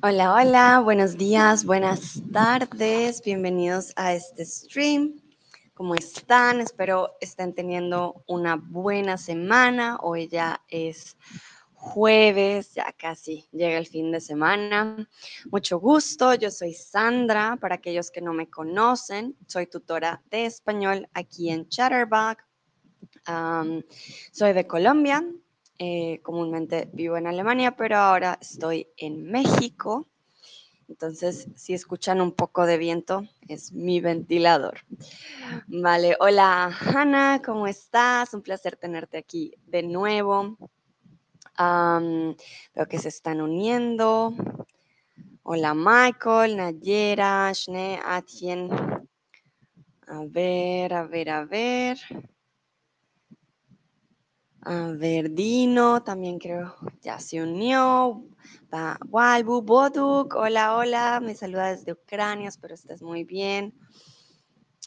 Hola, hola, buenos días, buenas tardes, bienvenidos a este stream. ¿Cómo están? Espero estén teniendo una buena semana. Hoy ya es jueves, ya casi llega el fin de semana. Mucho gusto, yo soy Sandra, para aquellos que no me conocen, soy tutora de español aquí en Chatterbox. soy de Colombia, eh, comúnmente vivo en Alemania, pero ahora estoy en México. Entonces, si escuchan un poco de viento, es mi ventilador. Vale, hola Hanna, ¿cómo estás? Un placer tenerte aquí de nuevo. veo que se están uniendo. Hola Michael, Nayera, Shne, Atien. A ver, a ver, a ver. A ver, Dino también creo ya se unió. Walbu, Boduk, hola, hola, me saluda desde Ucrania, espero estés muy bien.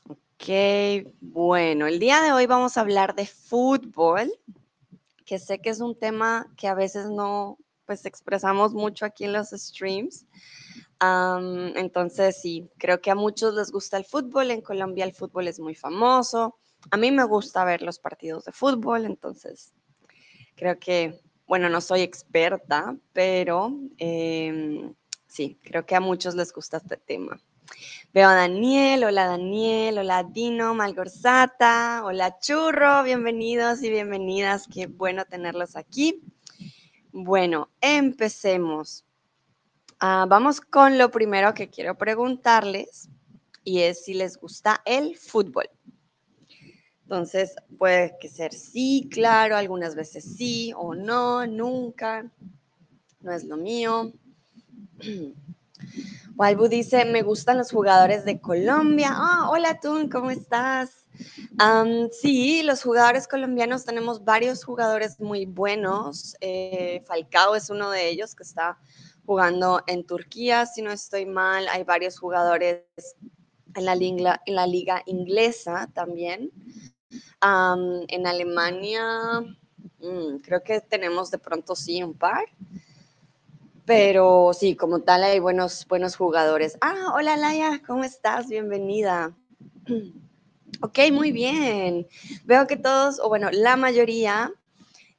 Ok, bueno, el día de hoy vamos a hablar de fútbol, que sé que es un tema que a veces no, pues expresamos mucho aquí en los streams. entonces, sí, creo que a muchos les gusta el fútbol, en Colombia el fútbol es muy famoso. A mí me gusta ver los partidos de fútbol, entonces creo que, bueno, no soy experta, pero em, sí, creo que a muchos les gusta este tema. Veo a Daniel, hola Daniel, hola Dino, Malgorzata, hola Churro, bienvenidos y bienvenidas, qué bueno tenerlos aquí. Bueno, empecemos. Ah, vamos con lo primero que quiero preguntarles y es si les gusta el fútbol. Entonces, puede que ser sí, claro, algunas veces sí o no, nunca, no es lo mío. Walbu dice, me gustan los jugadores de Colombia. Ah, hola Tun, ¿cómo estás? sí, los jugadores colombianos tenemos varios jugadores muy buenos. Eh, Falcao es uno de ellos que está jugando en Turquía, si no estoy mal. Hay varios jugadores en la, en la liga inglesa también en Alemania, mm, creo que tenemos de pronto sí un par. Pero sí, como tal hay buenos, buenos jugadores. Ah, hola Laia, ¿cómo estás? Bienvenida. Ok, muy bien. Veo que todos, o bueno, la mayoría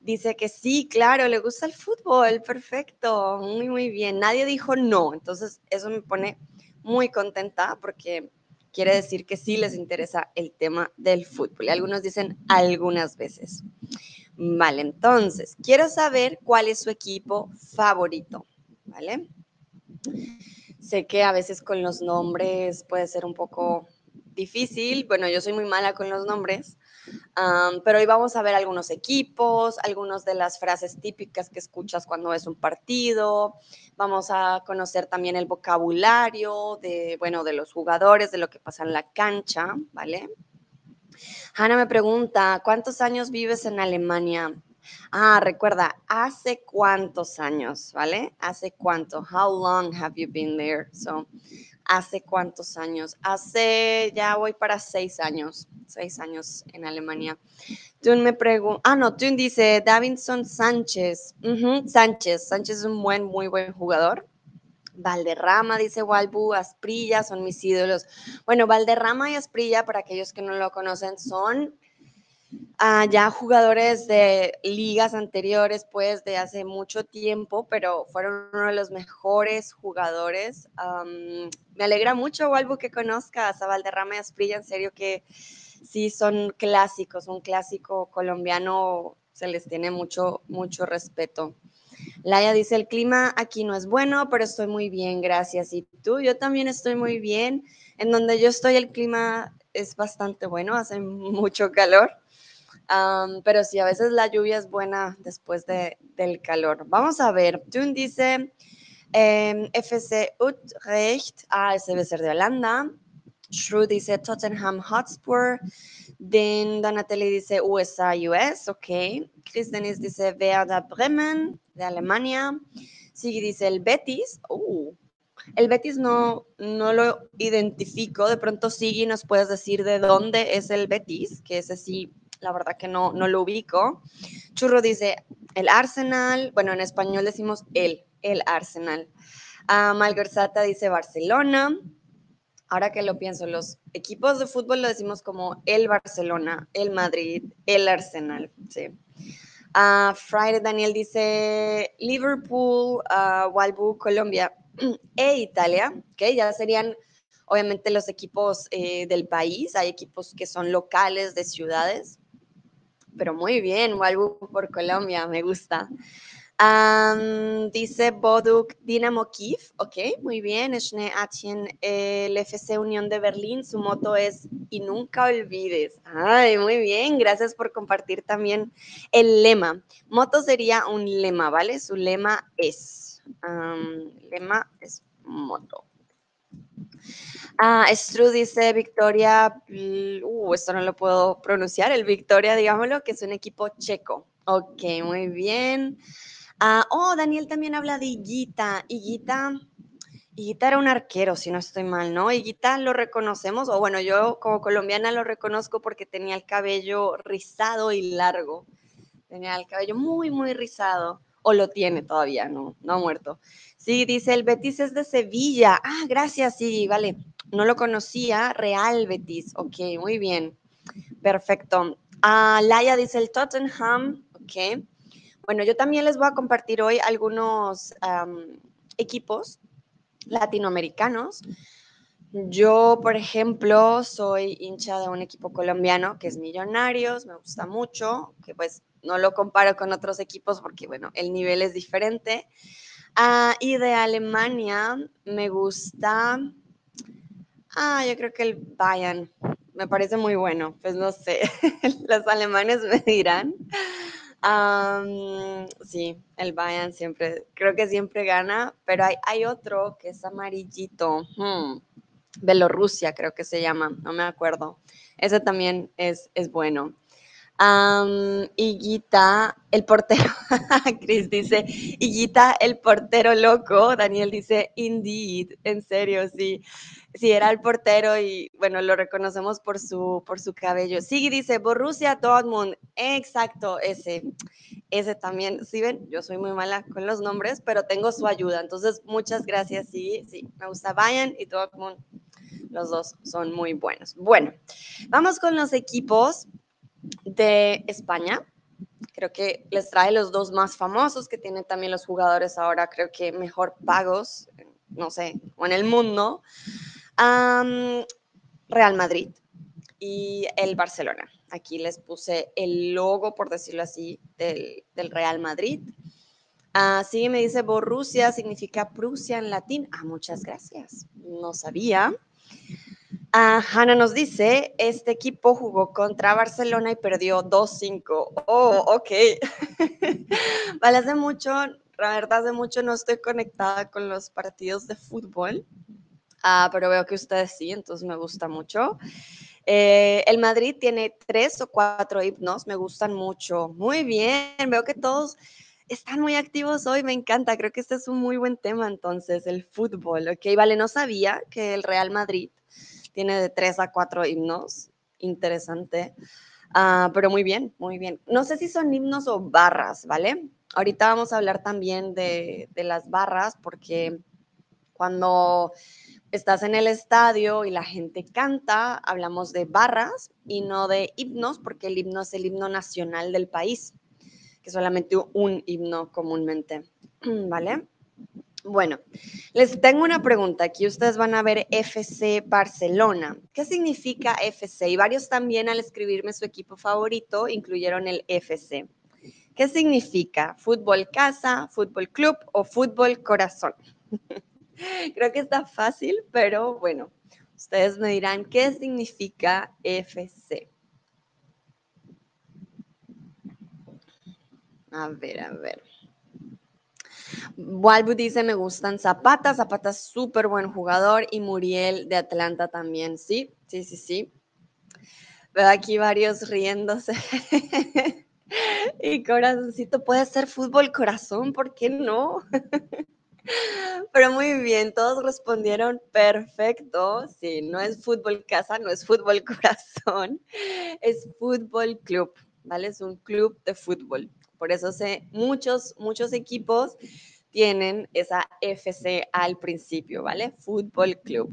dice que sí, claro, le gusta el fútbol. Perfecto, muy, muy bien. Nadie dijo no. Entonces, eso me pone muy contenta porque quiere decir que sí les interesa el tema del fútbol. Y algunos dicen algunas veces. Vale, entonces, quiero saber cuál es su equipo favorito, ¿vale? Sé que a veces con los nombres puede ser un poco difícil. Bueno, yo soy muy mala con los nombres, pero hoy vamos a ver algunos equipos, algunas de las frases típicas que escuchas cuando ves un partido. Vamos a conocer también el vocabulario de, bueno, de los jugadores, de lo que pasa en la cancha, ¿vale? Hanna me pregunta, ¿cuántos años vives en Alemania? Ah, recuerda, ¿hace cuántos años? ¿Vale? ¿Hace cuánto? How long have you been there? So, ¿hace cuántos años? Hace, ya voy para seis años, seis años en Alemania. Tun me pregunta, ah, no, Tun dice Davinson Sánchez. Sánchez, Sánchez es un buen, muy buen jugador. Valderrama, dice Walbu, Asprilla, son mis ídolos. Bueno, Valderrama y Asprilla, para aquellos que no lo conocen, son Ah, ya jugadores de ligas anteriores, pues de hace mucho tiempo, pero fueron uno de los mejores jugadores. me alegra mucho, Walbu, que conozcas a Valderrama y Asprilla, en serio que sí son clásicos, un clásico colombiano se les tiene mucho, mucho respeto. Laia dice, el clima aquí no es bueno, pero estoy muy bien, gracias. ¿Y tú? Yo también estoy muy bien. En donde yo estoy el clima es bastante bueno, hace mucho calor pero sí, a veces la lluvia es buena después de, del calor. Vamos a ver, Tun dice em, FC Utrecht, ah, ese debe ser de Holanda. Shrew dice Tottenham Hotspur. Den Donatelli dice USA, US, ok. Chris Dennis dice Werder Bremen, de Alemania. Sigui dice el Betis. Uh, el Betis no, no lo identifico. De pronto, Sigui, nos puedes decir de dónde es el Betis, que ese sí la verdad que no, no lo ubico. Churro dice el Arsenal, bueno, en español decimos el, el Arsenal. Uh, Malgorzata dice Barcelona. Ahora que lo pienso, los equipos de fútbol lo decimos como el Barcelona, el Madrid, el Arsenal. Sí. Uh, Friday Daniel dice Liverpool, uh, Walbu, Colombia e Italia, que ya serían obviamente los equipos eh, del país. Hay equipos que son locales de ciudades, pero muy bien, Walbu por Colombia, me gusta dice Boduk Dinamo Kiev, ok, muy bien. Eshne Atien, el FC Unión de Berlín, su moto es y nunca olvides. Ay, muy bien, gracias por compartir también el lema. Moto sería un lema, ¿vale? Su lema es, lema es moto. Ah, Stru dice Victoria, uh, esto no lo puedo pronunciar, el Victoria, digámoslo, que es un equipo checo. Ok, muy bien. Ah, oh, Daniel también habla de Higuita. Higuita, era un arquero, si no estoy mal, ¿no? Higuita lo reconocemos, o bueno, yo como colombiana lo reconozco porque tenía el cabello rizado y largo. Tenía el cabello muy, muy rizado. O lo tiene todavía, no, no ha muerto. Sí, dice, el Betis es de Sevilla. Ah, gracias, sí, vale. No lo conocía, Real Betis. Ok, muy bien. Perfecto. Ah, Laia dice el Tottenham. Ok. Bueno, yo también les voy a compartir hoy algunos equipos latinoamericanos. Yo, por ejemplo, soy hincha de un equipo colombiano que es Millonarios, me gusta mucho, que pues no lo comparo con otros equipos porque, bueno, el nivel es diferente. Ah, y de Alemania me gusta, ah, yo creo que el Bayern, me parece muy bueno, pues no sé, los alemanes me dirán sí, el Bayern siempre, creo que siempre gana, pero hay, hay otro que es amarillito. Hmm, Belorrusia creo que se llama, no me acuerdo. Ese también es, es bueno. Um, Higuita, el portero, Chris dice, Higuita, el portero loco, Daniel dice, indeed, en serio, sí, sí, era el portero y bueno, lo reconocemos por su, por su cabello. Sí, dice, Borussia Dortmund, exacto, ese, ese también, sí ven, yo soy muy mala con los nombres, pero tengo su ayuda, entonces muchas gracias, sí, sí, me gusta Bayern y Dortmund, los dos son muy buenos. Bueno, vamos con los equipos de España. Creo que les trae los dos más famosos que tienen también los jugadores ahora, creo que mejor pagos, no sé, o en el mundo. Real Madrid y el Barcelona. Aquí les puse el logo, por decirlo así, del, Real Madrid. Así me dice Borussia, significa Prusia en latín. Ah, muchas gracias. No sabía. Ah, Hanna nos dice, este equipo jugó contra Barcelona y perdió 2-5. Oh, ok. vale, hace mucho, la verdad, hace mucho no estoy conectada con los partidos de fútbol, ah, pero veo que ustedes sí, entonces me gusta mucho. Eh, el Madrid tiene tres o cuatro himnos, me gustan mucho. Muy bien, veo que todos están muy activos hoy, me encanta. Creo que este es un muy buen tema entonces, el fútbol. Ok, vale, no sabía que el Real Madrid tiene de tres a cuatro himnos, interesante. Ah, pero muy bien, muy bien. No sé si son himnos o barras, ¿vale? Ahorita vamos a hablar también de, de las barras porque cuando estás en el estadio y la gente canta, hablamos de barras y no de himnos, porque el himno es el himno nacional del país, que es solamente un himno comúnmente, ¿vale? Bueno, les tengo una pregunta. Aquí ustedes van a ver FC Barcelona. ¿Qué significa FC? Y varios también al escribirme su equipo favorito incluyeron el FC. ¿Qué significa? ¿Fútbol casa, fútbol club o fútbol corazón? Creo que está fácil, pero bueno, ustedes me dirán qué significa FC. A ver, a ver. Walbu dice, me gustan Zapata, Zapata súper buen jugador y Muriel de Atlanta también, sí, sí, sí, sí. Veo aquí varios riéndose. y corazoncito, puede ser fútbol corazón, ¿por qué no? Pero muy bien, todos respondieron perfecto. Sí, no es fútbol casa, no es fútbol corazón, es fútbol club, ¿vale? Es un club de fútbol. Por eso sé muchos, muchos equipos tienen esa FC al principio, ¿vale? Fútbol Club.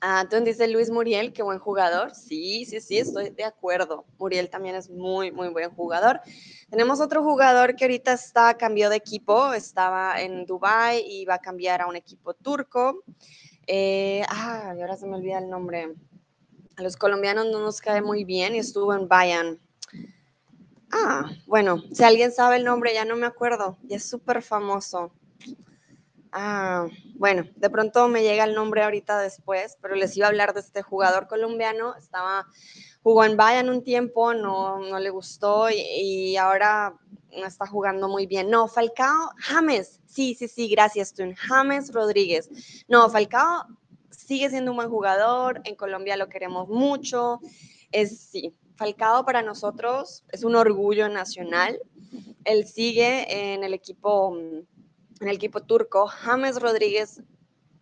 Ah, entonces dice Luis Muriel, qué buen jugador. Sí, sí, sí, estoy de acuerdo. Muriel también es muy, muy buen jugador. Tenemos otro jugador que ahorita está, cambió de equipo, estaba en Dubai y va a cambiar a un equipo turco. Eh, ah, ahora se me olvida el nombre. A los colombianos no nos cae muy bien y estuvo en Bayern. Ah, bueno, si alguien sabe el nombre, ya no me acuerdo. Y es súper famoso. Ah, bueno, de pronto me llega el nombre ahorita después, pero les iba a hablar de este jugador colombiano. Estaba, jugó en Bayern un tiempo, no, no le gustó y, ahora no está jugando muy bien. No, Falcao, James, sí, sí, sí, gracias, Tun. James Rodríguez. No, Falcao sigue siendo un buen jugador, en Colombia lo queremos mucho. Es, sí, Falcao para nosotros es un orgullo nacional. Él sigue en el equipo en el equipo turco. James Rodríguez,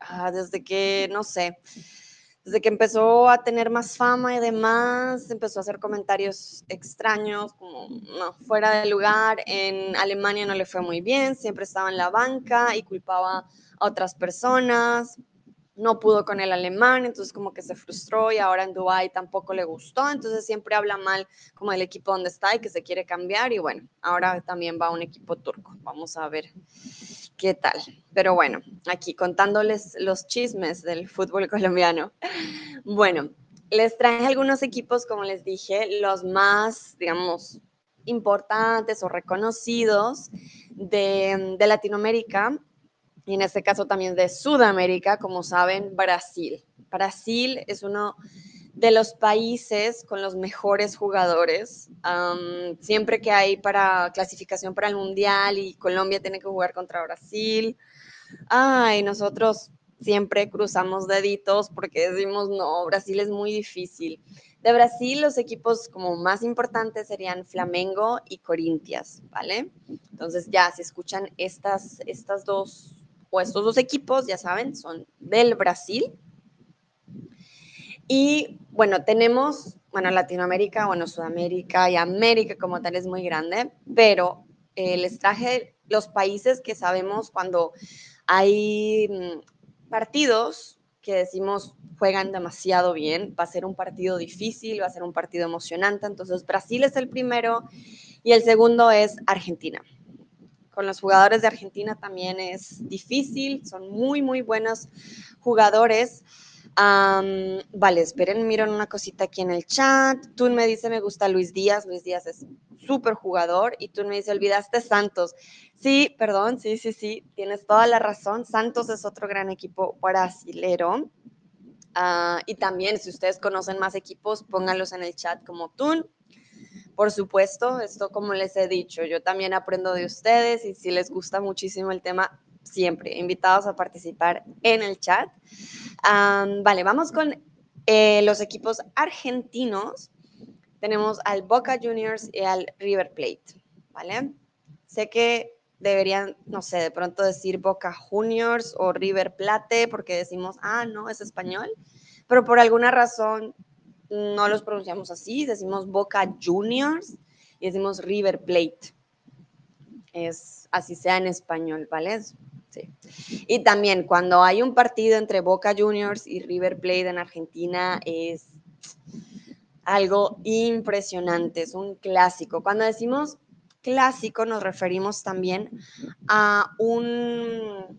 ah, desde que, no sé, desde que empezó a tener más fama y demás, empezó a hacer comentarios extraños, como no, fuera de lugar. En Alemania no le fue muy bien, siempre estaba en la banca y culpaba a otras personas no pudo con el alemán, entonces como que se frustró y ahora en Dubai tampoco le gustó, entonces siempre habla mal como del equipo donde está y que se quiere cambiar y bueno, ahora también va un equipo turco. Vamos a ver qué tal. Pero bueno, aquí contándoles los chismes del fútbol colombiano. Bueno, les traje algunos equipos, como les dije, los más, digamos, importantes o reconocidos de, de Latinoamérica y en este caso también de Sudamérica, como saben, Brasil. Brasil es uno de los países con los mejores jugadores. siempre que hay para clasificación para el Mundial y Colombia tiene que jugar contra Brasil, ay, nosotros siempre cruzamos deditos porque decimos, no, Brasil es muy difícil. De Brasil, los equipos como más importantes serían Flamengo y Corinthians, ¿vale? Entonces ya, si escuchan estas, estas dos o estos dos equipos, ya saben, son del Brasil. Y bueno, tenemos, bueno, Latinoamérica, bueno, Sudamérica y América como tal es muy grande, pero eh, les traje los países que sabemos cuando hay mm, partidos que decimos juegan demasiado bien, va a ser un partido difícil, va a ser un partido emocionante. Entonces, Brasil es el primero y el segundo es Argentina con los jugadores de Argentina también es difícil, son muy, muy buenos jugadores. vale, esperen, miren una cosita aquí en el chat. Tú me dice, me gusta Luis Díaz. Luis Díaz es súper jugador. Y tú me dice, olvidaste Santos. Sí, perdón, sí, sí, sí, tienes toda la razón. Santos es otro gran equipo brasilero. Ah, y también, si ustedes conocen más equipos, pónganlos en el chat como Tun. Por supuesto, esto como les he dicho, yo también aprendo de ustedes y si les gusta muchísimo el tema, siempre invitados a participar en el chat. vale, vamos con eh, los equipos argentinos. Tenemos al Boca Juniors y al River Plate, ¿vale? Sé que deberían, no sé, de pronto decir Boca Juniors o River Plate porque decimos, ah, no, es español, pero por alguna razón no los pronunciamos así, decimos Boca Juniors y decimos River Plate. Es así sea en español, ¿vale? Sí. Y también cuando hay un partido entre Boca Juniors y River Plate en Argentina es algo impresionante, es un clásico. Cuando decimos clásico nos referimos también a un,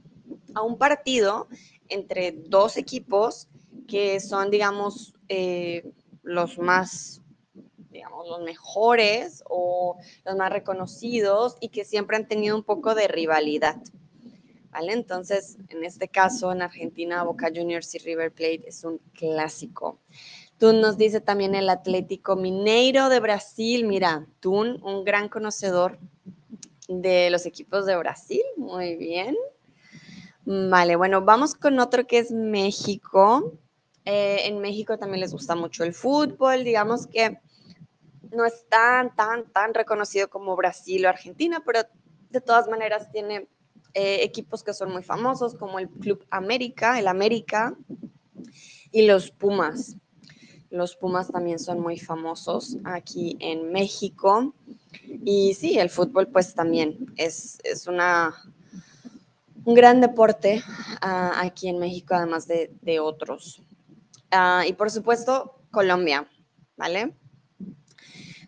a un partido entre dos equipos que son, digamos, eh, los más, digamos, los mejores o los más reconocidos y que siempre han tenido un poco de rivalidad. ¿Vale? Entonces, en este caso, en Argentina, Boca Juniors y River Plate es un clásico. Tun nos dice también el Atlético Mineiro de Brasil. Mira, Tun, un gran conocedor de los equipos de Brasil. Muy bien. Vale, bueno, vamos con otro que es México. Eh, en México también les gusta mucho el fútbol, digamos que no es tan, tan, tan reconocido como Brasil o Argentina, pero de todas maneras tiene eh, equipos que son muy famosos, como el Club América, el América y los Pumas. Los Pumas también son muy famosos aquí en México. Y sí, el fútbol pues también es, es una un gran deporte ah, aquí en México, además de, otros. Ah, y por supuesto, Colombia, ¿vale?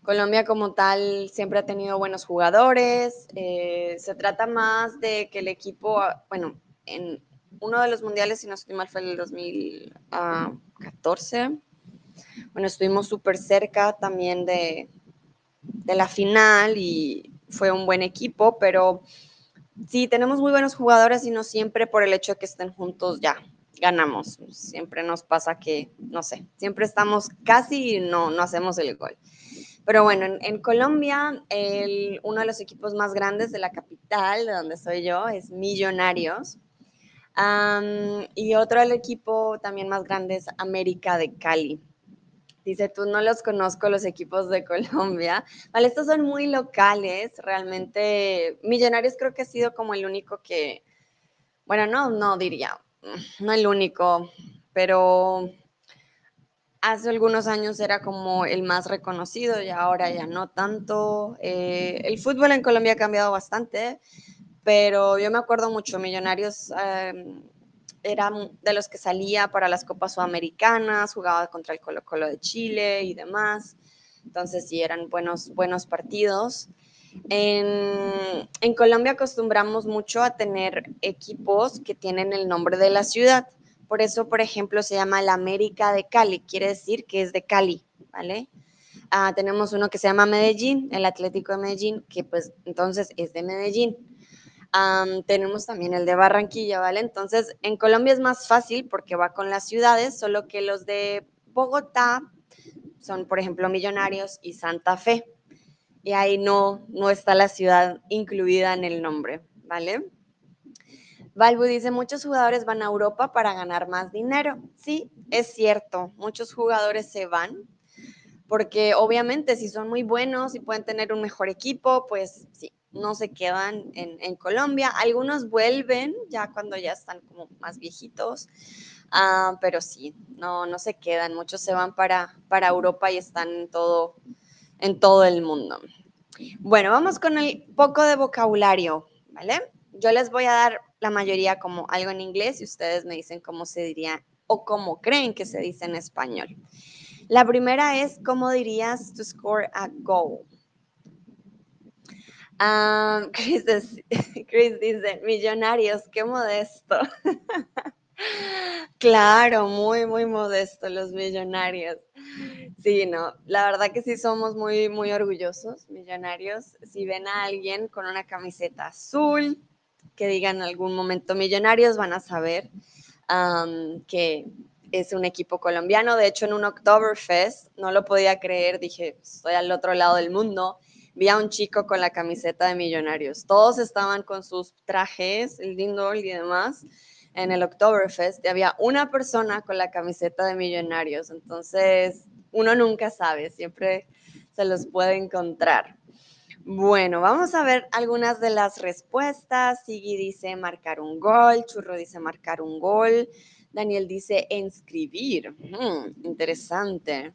Colombia como tal siempre ha tenido buenos jugadores. Eh, se trata más de que el equipo, ah, bueno, en uno de los mundiales, si no estoy mal, fue el 2014. Bueno, estuvimos súper cerca también de, de la final y fue un buen equipo, pero sí, tenemos muy buenos jugadores y no siempre por el hecho de que estén juntos ya ganamos. Siempre nos pasa que, no sé, siempre estamos casi y no, no hacemos el gol. Pero bueno, en, Colombia, el, uno de los equipos más grandes de la capital, de donde soy yo, es Millonarios. y otro del equipo también más grande es América de Cali. Dice, tú no los conozco los equipos de Colombia. Vale, estos son muy locales, realmente. Millonarios creo que ha sido como el único que, bueno, no, no diría, no el único, pero hace algunos años era como el más reconocido y ahora ya no tanto. Eh, el fútbol en Colombia ha cambiado bastante, pero yo me acuerdo mucho, Millonarios em, era de los que salía para las Copas Sudamericanas, jugaba contra el Colo Colo de Chile y demás. Entonces sí, eran buenos, buenos partidos. En, Colombia acostumbramos mucho a tener equipos que tienen el nombre de la ciudad. Por eso, por ejemplo, se llama la América de Cali, quiere decir que es de Cali, ¿vale? Ah, tenemos uno que se llama Medellín, el Atlético de Medellín, que pues entonces es de Medellín tenemos también el de Barranquilla, ¿vale? Entonces, en Colombia es más fácil porque va con las ciudades, solo que los de Bogotá son, por ejemplo, Millonarios y Santa Fe. Y ahí no, no está la ciudad incluida en el nombre, ¿vale? Balbu dice, muchos jugadores van a Europa para ganar más dinero. Sí, es cierto, muchos jugadores se van porque obviamente si son muy buenos y pueden tener un mejor equipo, pues sí, no se quedan en, Colombia. Algunos vuelven ya cuando ya están como más viejitos, ah, pero sí, no, no se quedan. Muchos se van para, para Europa y están todo, en todo el mundo. Bueno, vamos con el poco de vocabulario, ¿vale? Yo les voy a dar la mayoría como algo en inglés y ustedes me dicen cómo se diría o cómo creen que se dice en español. La primera es, ¿cómo dirías to score a goal? Ah, Chris, dice, millonarios, qué modesto. claro, muy, muy modesto los millonarios. Sí, no, la verdad que sí somos muy, muy orgullosos, millonarios. Si ven a alguien con una camiseta azul, que diga en algún momento millonarios, van a saber que es un equipo colombiano. De hecho, en un Oktoberfest, no lo podía creer, dije, estoy al otro lado del mundo vi a un chico con la camiseta de Millonarios. Todos estaban con sus trajes, el dindol y demás, en el Oktoberfest y había una persona con la camiseta de Millonarios. Entonces, uno nunca sabe, siempre se los puede encontrar. Bueno, vamos a ver algunas de las respuestas. Sigui dice marcar un gol, Churro dice marcar un gol, Daniel dice inscribir. Hmm, interesante.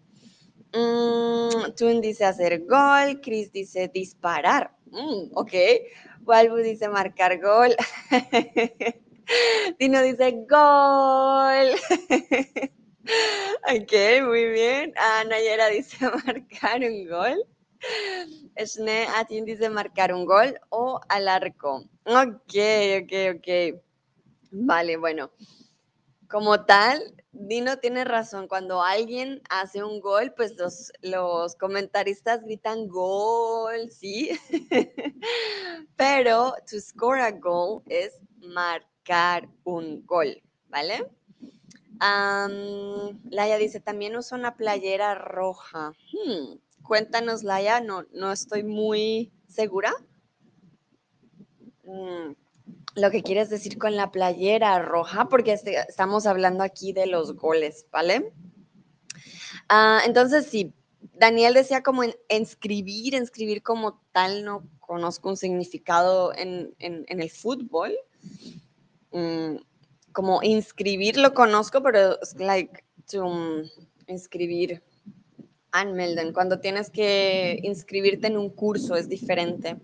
Mm, Tun dice hacer gol, Chris dice disparar. Mm, ok. Walbu dice marcar gol. Dino dice gol. ok, muy bien. Ah, Nayera dice marcar un gol. Shne Atin dice marcar un gol o al arco. Ok, ok, ok. Vale, bueno. Como tal, Dino tiene razón, cuando alguien hace un gol, pues los, los comentaristas gritan gol, ¿sí? Pero to score a goal es marcar un gol, ¿vale? Laia dice, también usa una playera roja. Hmm, cuéntanos, Laia, no, no estoy muy segura. Mm, lo que quieres decir con la playera roja, porque este, estamos hablando aquí de los goles, ¿vale? Ah, entonces, sí, Daniel decía como en, inscribir como tal, no conozco un significado en, el fútbol. Mm, como inscribir lo conozco, pero es like to um, inscribir anmelden. Cuando tienes que inscribirte en un curso es diferente.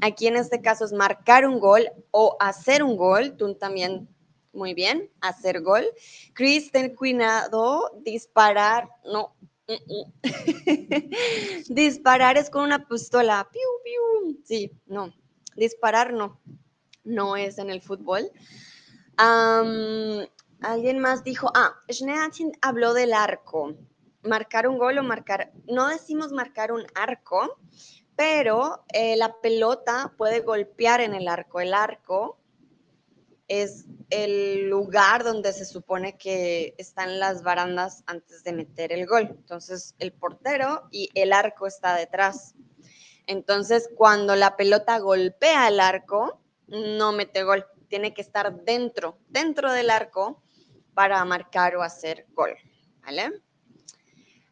aquí en este caso es marcar un gol o hacer un gol. Tú también, muy bien, hacer gol. Chris, ten cuidado, disparar, no. disparar es con una pistola. Piu, piu. Sí, no. Disparar no. No es en el fútbol. alguien más dijo, ah, Schneatin habló del arco. Marcar un gol o marcar, no decimos marcar un arco, pero eh, la pelota puede golpear en el arco. El arco es el lugar donde se supone que están las barandas antes de meter el gol. Entonces, el portero y el arco está detrás. Entonces, cuando la pelota golpea el arco, no mete gol. Tiene que estar dentro, dentro del arco para marcar o hacer gol. ¿Vale?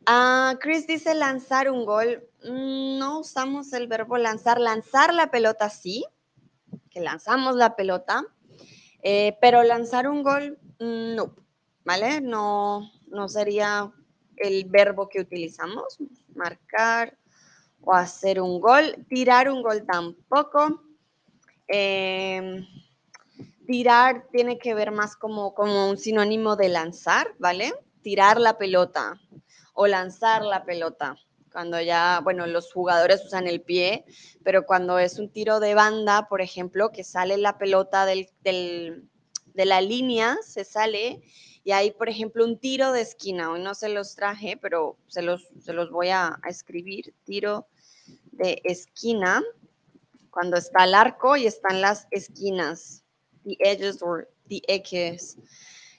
Ah, Chris dice lanzar un gol. Mm, no usamos el verbo lanzar. Lanzar la pelota sí, que lanzamos la pelota, eh, pero lanzar un gol mm, no, ¿vale? No, no sería el verbo que utilizamos. Marcar o hacer un gol. Tirar un gol tampoco. Em, tirar tiene que ver más como, como un sinónimo de lanzar, ¿vale? Tirar la pelota o lanzar la pelota. Cuando ya, bueno, los jugadores usan el pie, pero cuando es un tiro de banda, por ejemplo, que sale la pelota del, de la línea, se sale y hay, por ejemplo, un tiro de esquina. Hoy no se los traje, pero se los, se los voy a, escribir. Tiro de esquina, cuando está el arco y están las esquinas, the edges or the edges.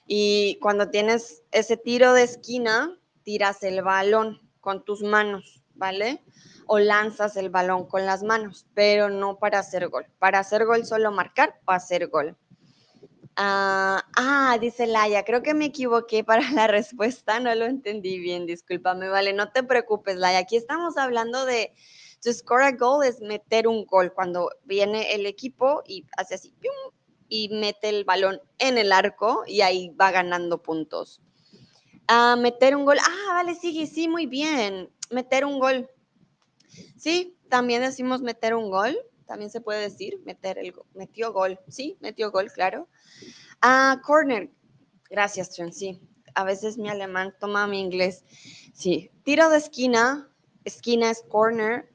Y cuando tienes ese tiro de esquina, tiras el balón con tus manos, ¿vale? O lanzas el balón con las manos, pero no para hacer gol. Para hacer gol solo marcar o hacer gol. Ah, ah, dice Laia, creo que me equivoqué para la respuesta, no lo entendí bien, discúlpame, vale, no te preocupes, Laia. Aquí estamos hablando de to score a goal es meter un gol cuando viene el equipo y hace así y mete el balón en el arco y ahí va ganando puntos. A meter un gol. Ah, vale, sigue, sí, muy bien. Meter un gol. Sí, también decimos meter un gol. También se puede decir meter el metió gol. Sí, metió gol, claro. Ah, corner. Gracias, Tren. Sí, a veces mi alemán toma mi inglés. Sí, tiro de esquina. Esquina es corner.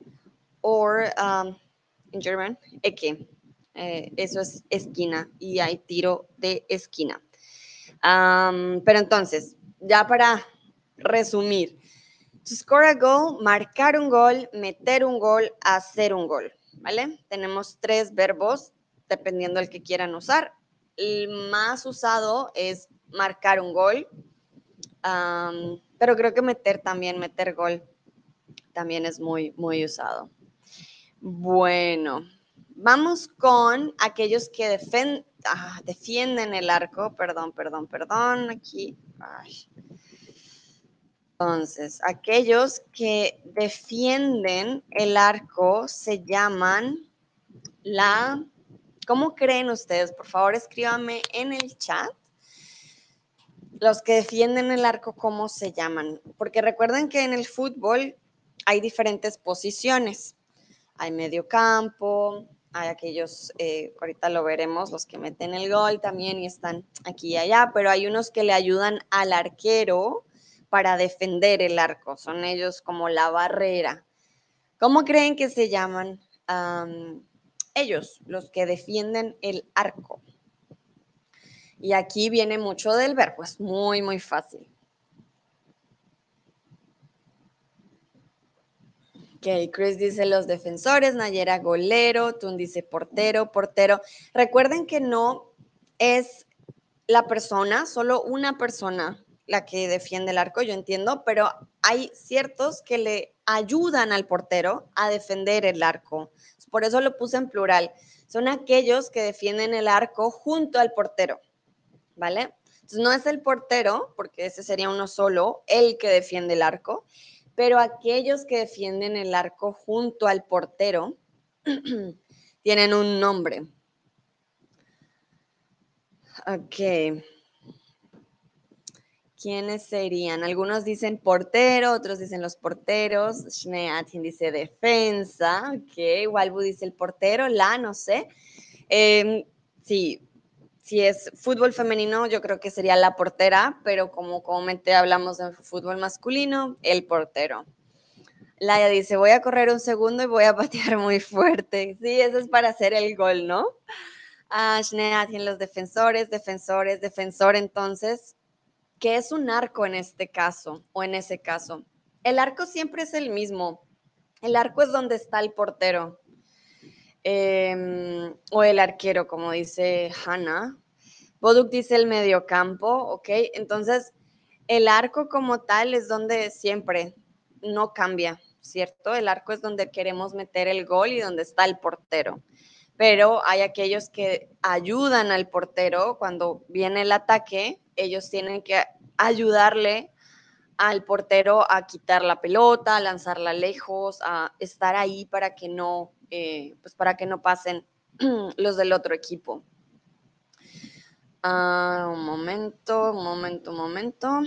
O um, en German, Ecke. Eh, eso es esquina y hay tiro de esquina. pero entonces, ya para resumir, to score a goal, marcar un gol, meter un gol, hacer un gol, Tenemos tres verbos dependiendo del que quieran usar. El más usado es marcar un gol, pero creo que meter también, meter gol también es muy, muy usado. Bueno, vamos con aquellos que ah, defienden el arco, perdón, perdón, perdón, aquí. Entonces, aquellos que defienden el arco se llaman la... ¿Cómo creen ustedes? Por favor, escríbanme en el chat. Los que defienden el arco, ¿cómo se llaman? Porque recuerden que en el fútbol hay diferentes posiciones. Hay medio campo, hay aquellos, eh, ahorita lo veremos, los que meten el gol también y están aquí y allá, pero hay unos que le ayudan al arquero para defender el arco, son ellos como la barrera. ¿Cómo creen que se llaman ellos, los que defienden el arco? Y aquí viene mucho del verbo, es muy, muy fácil. Ok, Chris dice los defensores, Nayera golero, Tun dice portero, portero. Recuerden que no es la persona, solo una persona la que defiende el arco, yo entiendo, pero hay ciertos que le ayudan al portero a defender el arco. Por eso lo puse en plural. Son aquellos que defienden el arco junto al portero, ¿vale? Entonces no es el portero, porque ese sería uno solo, el que defiende el arco, pero aquellos que defienden el arco junto al portero tienen un nombre. Ok. ¿Quiénes serían? Algunos dicen portero, otros dicen los porteros. Schneatin dice defensa. Ok, Walbu dice el portero, la, no sé. Em, sí, si es fútbol femenino, yo creo que sería la portera, pero como comúnmente hablamos de fútbol masculino, el portero. Laia dice, voy a correr un segundo y voy a patear muy fuerte. Sí, eso es para hacer el gol, ¿no? Ah, los defensores, defensores, defensor, entonces, ¿qué es un arco en este caso o en ese caso? El arco siempre es el mismo. El arco es donde está el portero. Em, o el arquero, como dice Hannah. Boduk dice el mediocampo, ¿ok? Entonces, el arco como tal es donde siempre no cambia, ¿cierto? El arco es donde queremos meter el gol y donde está el portero. Pero hay aquellos que ayudan al portero cuando viene el ataque, ellos tienen que ayudarle al portero a quitar la pelota, a lanzarla lejos, a estar ahí para que no, eh, pues para que no pasen los del otro equipo. Ah, un momento, un momento, un momento.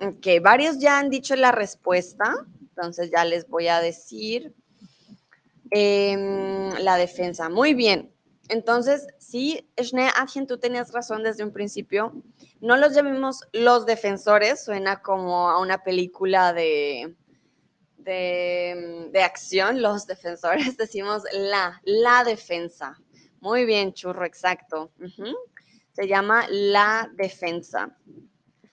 Ok, varios ya han dicho la respuesta, entonces ya les voy a decir em, la defensa. Muy bien. Entonces, sí, Schnee tú tenías razón desde un principio. No los llamemos los defensores, suena como a una película de, de, acción, los defensores, decimos la, la defensa. Muy bien, churro, exacto. Se llama la defensa.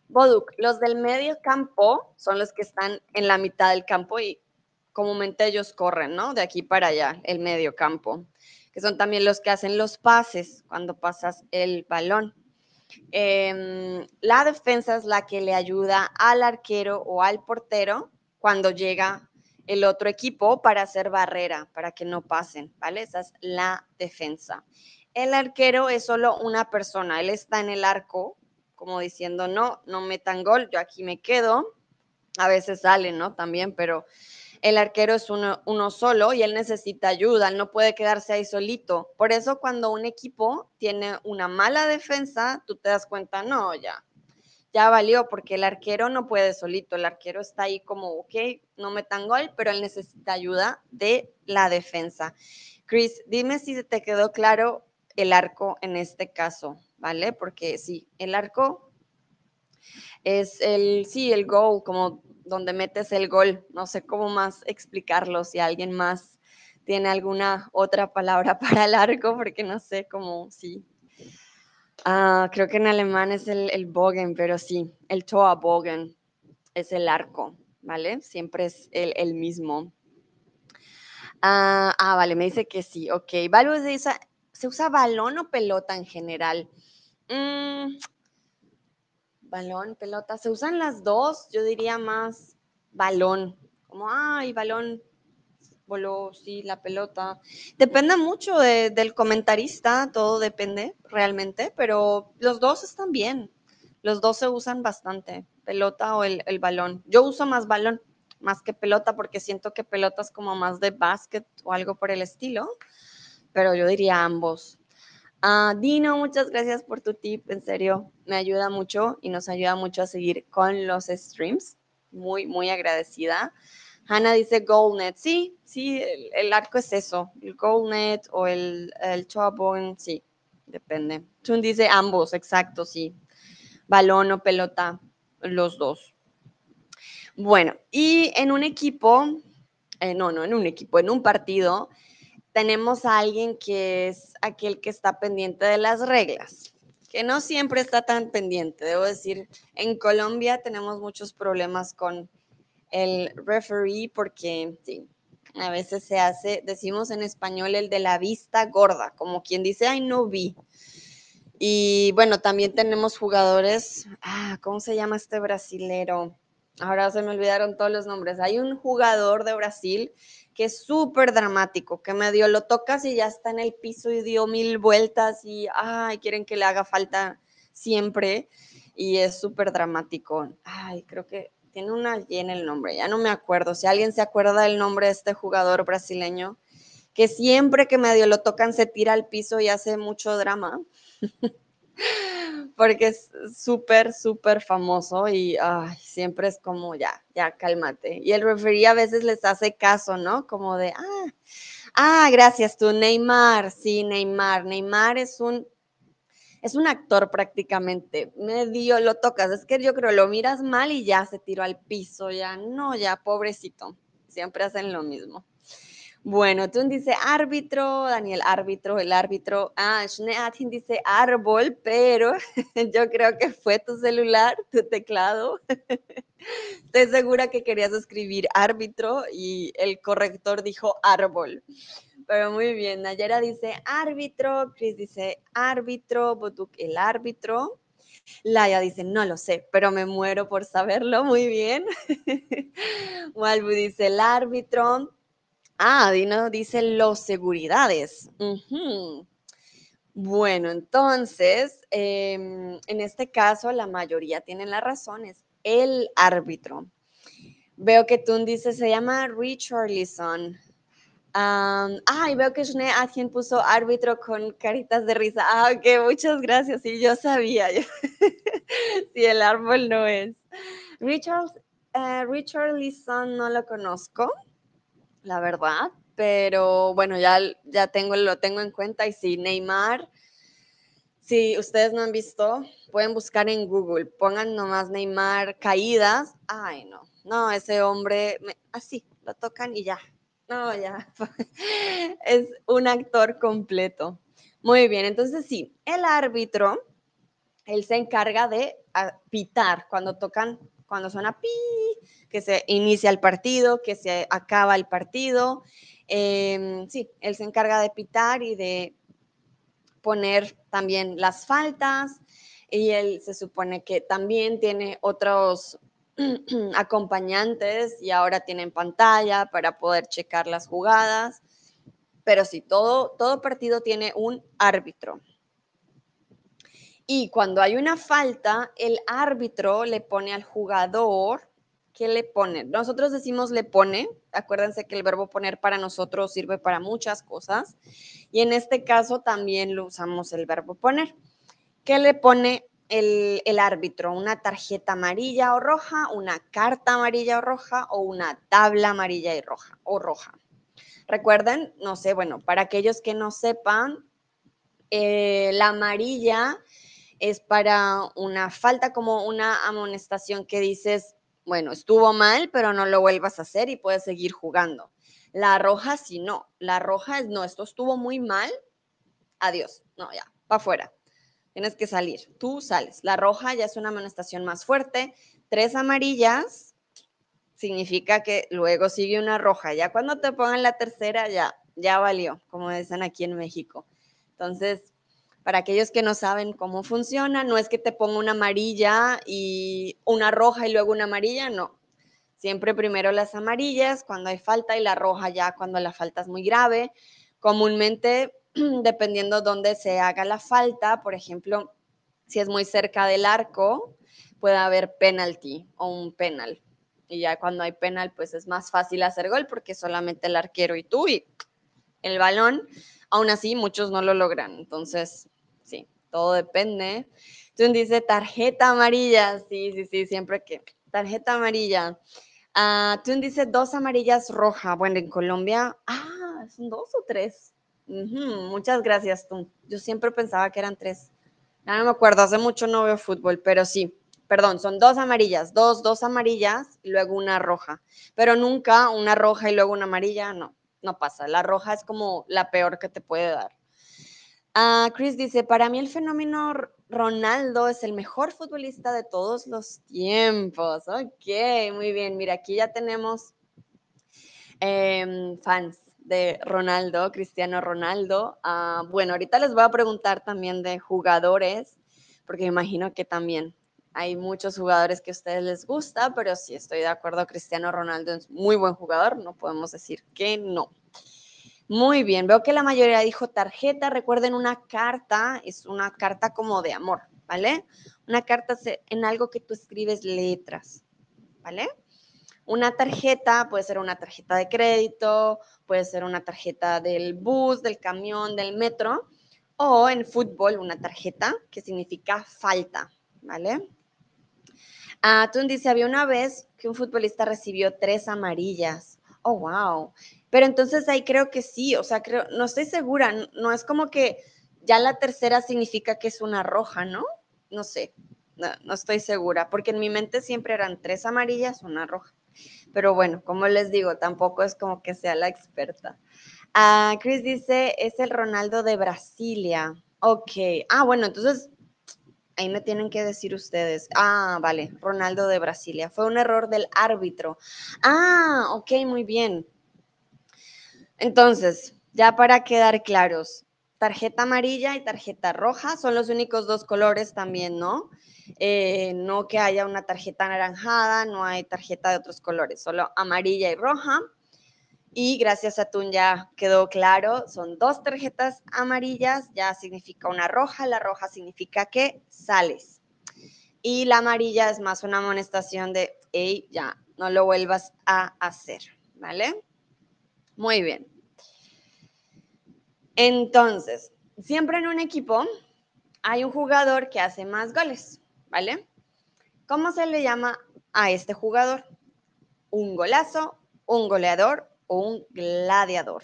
Boduk, los del medio campo son los que están en la mitad del campo y comúnmente ellos corren, ¿no? De aquí para allá, el medio campo, que son también los que hacen los pases cuando pasas el balón. Em, la defensa es la que le ayuda al arquero o al portero cuando llega el otro equipo para hacer barrera, para que no pasen, ¿vale? Esa es la defensa. El arquero es solo una persona, él está en el arco, como diciendo, no, no metan gol, yo aquí me quedo. A veces sale, ¿no? También, pero el arquero es uno, solo y él necesita ayuda, él no puede quedarse ahí solito. Por eso cuando un equipo tiene una mala defensa, tú te das cuenta, no, ya, ya valió, porque el arquero no puede solito, el arquero está ahí como, ok, no metan gol, pero él necesita ayuda de la defensa. Chris, dime si te quedó claro el arco en este caso, ¿vale? Porque sí, el arco es el, sí, el goal, como donde metes el gol. No sé cómo más explicarlo, si alguien más tiene alguna otra palabra para el arco, porque no sé cómo, sí. Ah, creo que en alemán es el, el Bogen, pero sí, el Bogen es el arco, ¿vale? Siempre es el, el mismo. Ah, ah, vale, me dice que sí, ok. Value dice, ¿Se usa balón o pelota en general? Mm, balón, pelota. Se usan las dos. Yo diría más balón. Como, ay, balón, voló, sí, la pelota. Depende mucho del comentarista, todo depende realmente, pero los dos están bien. Los dos se usan bastante, pelota o el, el balón. Yo uso más balón, más que pelota, porque siento que pelota es como más de básquet o algo por el estilo pero yo diría ambos. Ah, Dino, muchas gracias por tu tip, en serio, me ayuda mucho y nos ayuda mucho a seguir con los streams. Muy, muy agradecida. Hannah dice GoalNet. Sí, sí, el, arco es eso, el GoalNet o el, el sí, depende. Tun dice ambos, exacto, sí. Balón o pelota, los dos. Bueno, y en un equipo, eh, no, no, en un equipo, en un partido, tenemos a alguien que es aquel que está pendiente de las reglas, que no siempre está tan pendiente. Debo decir, en Colombia tenemos muchos problemas con el referee porque sí, a veces se hace, decimos en español, el de la vista gorda, como quien dice, ay, no vi. Y bueno, también tenemos jugadores, ah, ¿cómo se llama este brasilero? Ahora se me olvidaron todos los nombres. Hay un jugador de Brasil que es súper dramático, que medio lo tocas y ya está en el piso y dio mil vueltas y, ay, quieren que le haga falta siempre y es súper dramático. Ay, creo que tiene una Y en el nombre, ya no me acuerdo. Si alguien se acuerda del nombre de este jugador brasileño, que siempre que medio lo tocan se tira al piso y hace mucho drama. porque es súper, súper famoso y siempre es como, ya, ya, cálmate. Y el referee a veces les hace caso, ¿no? Como de, ah, ah, gracias tú, Neymar, sí, Neymar. Neymar es un, es un actor prácticamente, medio lo tocas, es que yo creo, lo miras mal y ya se tiró al piso, ya, no, ya, pobrecito, siempre hacen lo mismo. Bueno, tú dice árbitro, Daniel, árbitro, el árbitro. Ah, Schneatin dice árbol, pero yo creo que fue tu celular, tu teclado. Estoy segura que querías escribir árbitro y el corrector dijo árbol. Pero muy bien, Nayera dice árbitro, Chris dice árbitro, Botuk el árbitro. Laia dice, no lo sé, pero me muero por saberlo. Muy bien. Walbu dice el árbitro. Ah, Dino dice los seguridades. Bueno, entonces, em, en este caso, la mayoría tienen las razones. El árbitro. Veo que tú dices, se llama Richarlison. Um, ah, y veo que Shne quien puso árbitro con caritas de risa. Ah, ok, muchas gracias. Sí, yo sabía. si el árbol no es. Richard, uh, Richard no lo conozco la verdad, pero bueno, ya, ya tengo, lo tengo en cuenta y si Neymar, si ustedes no han visto, pueden buscar en Google, pongan nomás Neymar caídas, ay no, no, ese hombre, así, lo tocan y ya, no, ya, es un actor completo. Muy bien, entonces sí, el árbitro, él se encarga de pitar cuando tocan cuando suena pi, que se inicia el partido, que se acaba el partido. Em, sí, él se encarga de pitar y de poner también las faltas y él se supone que también tiene otros acompañantes y ahora tienen pantalla para poder checar las jugadas. Pero sí, todo, todo partido tiene un árbitro. Y cuando hay una falta, el árbitro le pone al jugador, ¿qué le pone? Nosotros decimos le pone, acuérdense que el verbo poner para nosotros sirve para muchas cosas, y en este caso también lo usamos el verbo poner. ¿Qué le pone el, el, árbitro? ¿Una tarjeta amarilla o roja, una carta amarilla o roja o una tabla amarilla y roja o roja? Recuerden, no sé, bueno, para aquellos que no sepan, eh, la amarilla es para una falta como una amonestación que dices, bueno, estuvo mal, pero no lo vuelvas a hacer y puedes seguir jugando. La roja, si no, la roja es, no, esto estuvo muy mal, adiós, no, ya, para afuera. Tienes que salir, tú sales. La roja ya es una amonestación más fuerte. Tres amarillas significa que luego sigue una roja. Ya cuando te pongan la tercera, ya, ya valió, como dicen aquí en México. Entonces, para aquellos que no saben cómo funciona, no es que te ponga una amarilla y una roja y luego una amarilla, no. Siempre primero las amarillas cuando hay falta y la roja ya cuando la falta es muy grave. Comúnmente, dependiendo dónde se haga la falta, por ejemplo, si es muy cerca del arco, puede haber penalty o un penal. Y ya cuando hay penal, pues es más fácil hacer gol porque solamente el arquero y tú y el balón. Aún así, muchos no lo logran. Entonces, sí, todo depende. Tú dice tarjeta amarilla. Sí, sí, sí, siempre que. Tarjeta amarilla. Uh, tú dice dos amarillas roja. Bueno, en Colombia, ah, son dos o tres. muchas gracias, tú. Yo siempre pensaba que eran tres. Ya no me acuerdo, hace mucho no veo fútbol, pero sí. Perdón, son dos amarillas, dos, dos amarillas y luego una roja. Pero nunca una roja y luego una amarilla, no no pasa. La roja es como la peor que te puede dar. Ah, Chris dice, para mí el fenómeno Ronaldo es el mejor futbolista de todos los tiempos. Ok, muy bien. Mira, aquí ya tenemos em, fans de Ronaldo, Cristiano Ronaldo. Ah, bueno, ahorita les voy a preguntar también de jugadores, porque me imagino que también hay muchos jugadores que a ustedes les gusta, pero sí estoy de acuerdo, Cristiano Ronaldo es muy buen jugador, no podemos decir que no. Muy bien, veo que la mayoría dijo tarjeta. Recuerden, una carta es una carta como de amor, ¿vale? Una carta en algo que tú escribes letras, ¿vale? Una tarjeta puede ser una tarjeta de crédito, puede ser una tarjeta del bus, del camión, del metro, O en fútbol, una tarjeta que significa falta, ¿vale? Ah, dice, había una vez que un futbolista recibió tres amarillas. Oh, wow. Pero entonces ahí creo que sí, o sea, creo, no estoy segura, no, es como que ya la tercera significa que es una roja, ¿no? No sé, no, no estoy segura, porque en mi mente siempre eran tres amarillas, una roja. Pero bueno, como les digo, tampoco es como que sea la experta. Ah, Chris dice, es el Ronaldo de Brasilia. Ok. Ah, bueno, entonces ahí me tienen que decir ustedes. Ah, vale, Ronaldo de Brasilia. Fue un error del árbitro. Ah, ok, muy bien. Entonces, ya para quedar claros, tarjeta amarilla y tarjeta roja son los únicos dos colores también, ¿no? Eh, no que haya una tarjeta anaranjada, no hay tarjeta de otros colores, solo amarilla y roja. Y gracias a Tun ya quedó claro, son dos tarjetas amarillas, ya significa una roja, la roja significa que sales. Y la amarilla es más una amonestación de, hey, ya, no lo vuelvas a hacer, ¿vale? Muy bien. Entonces, siempre en un equipo hay un jugador que hace más goles, ¿vale? ¿Cómo se le llama a este jugador? Un golazo, un goleador un gladiador.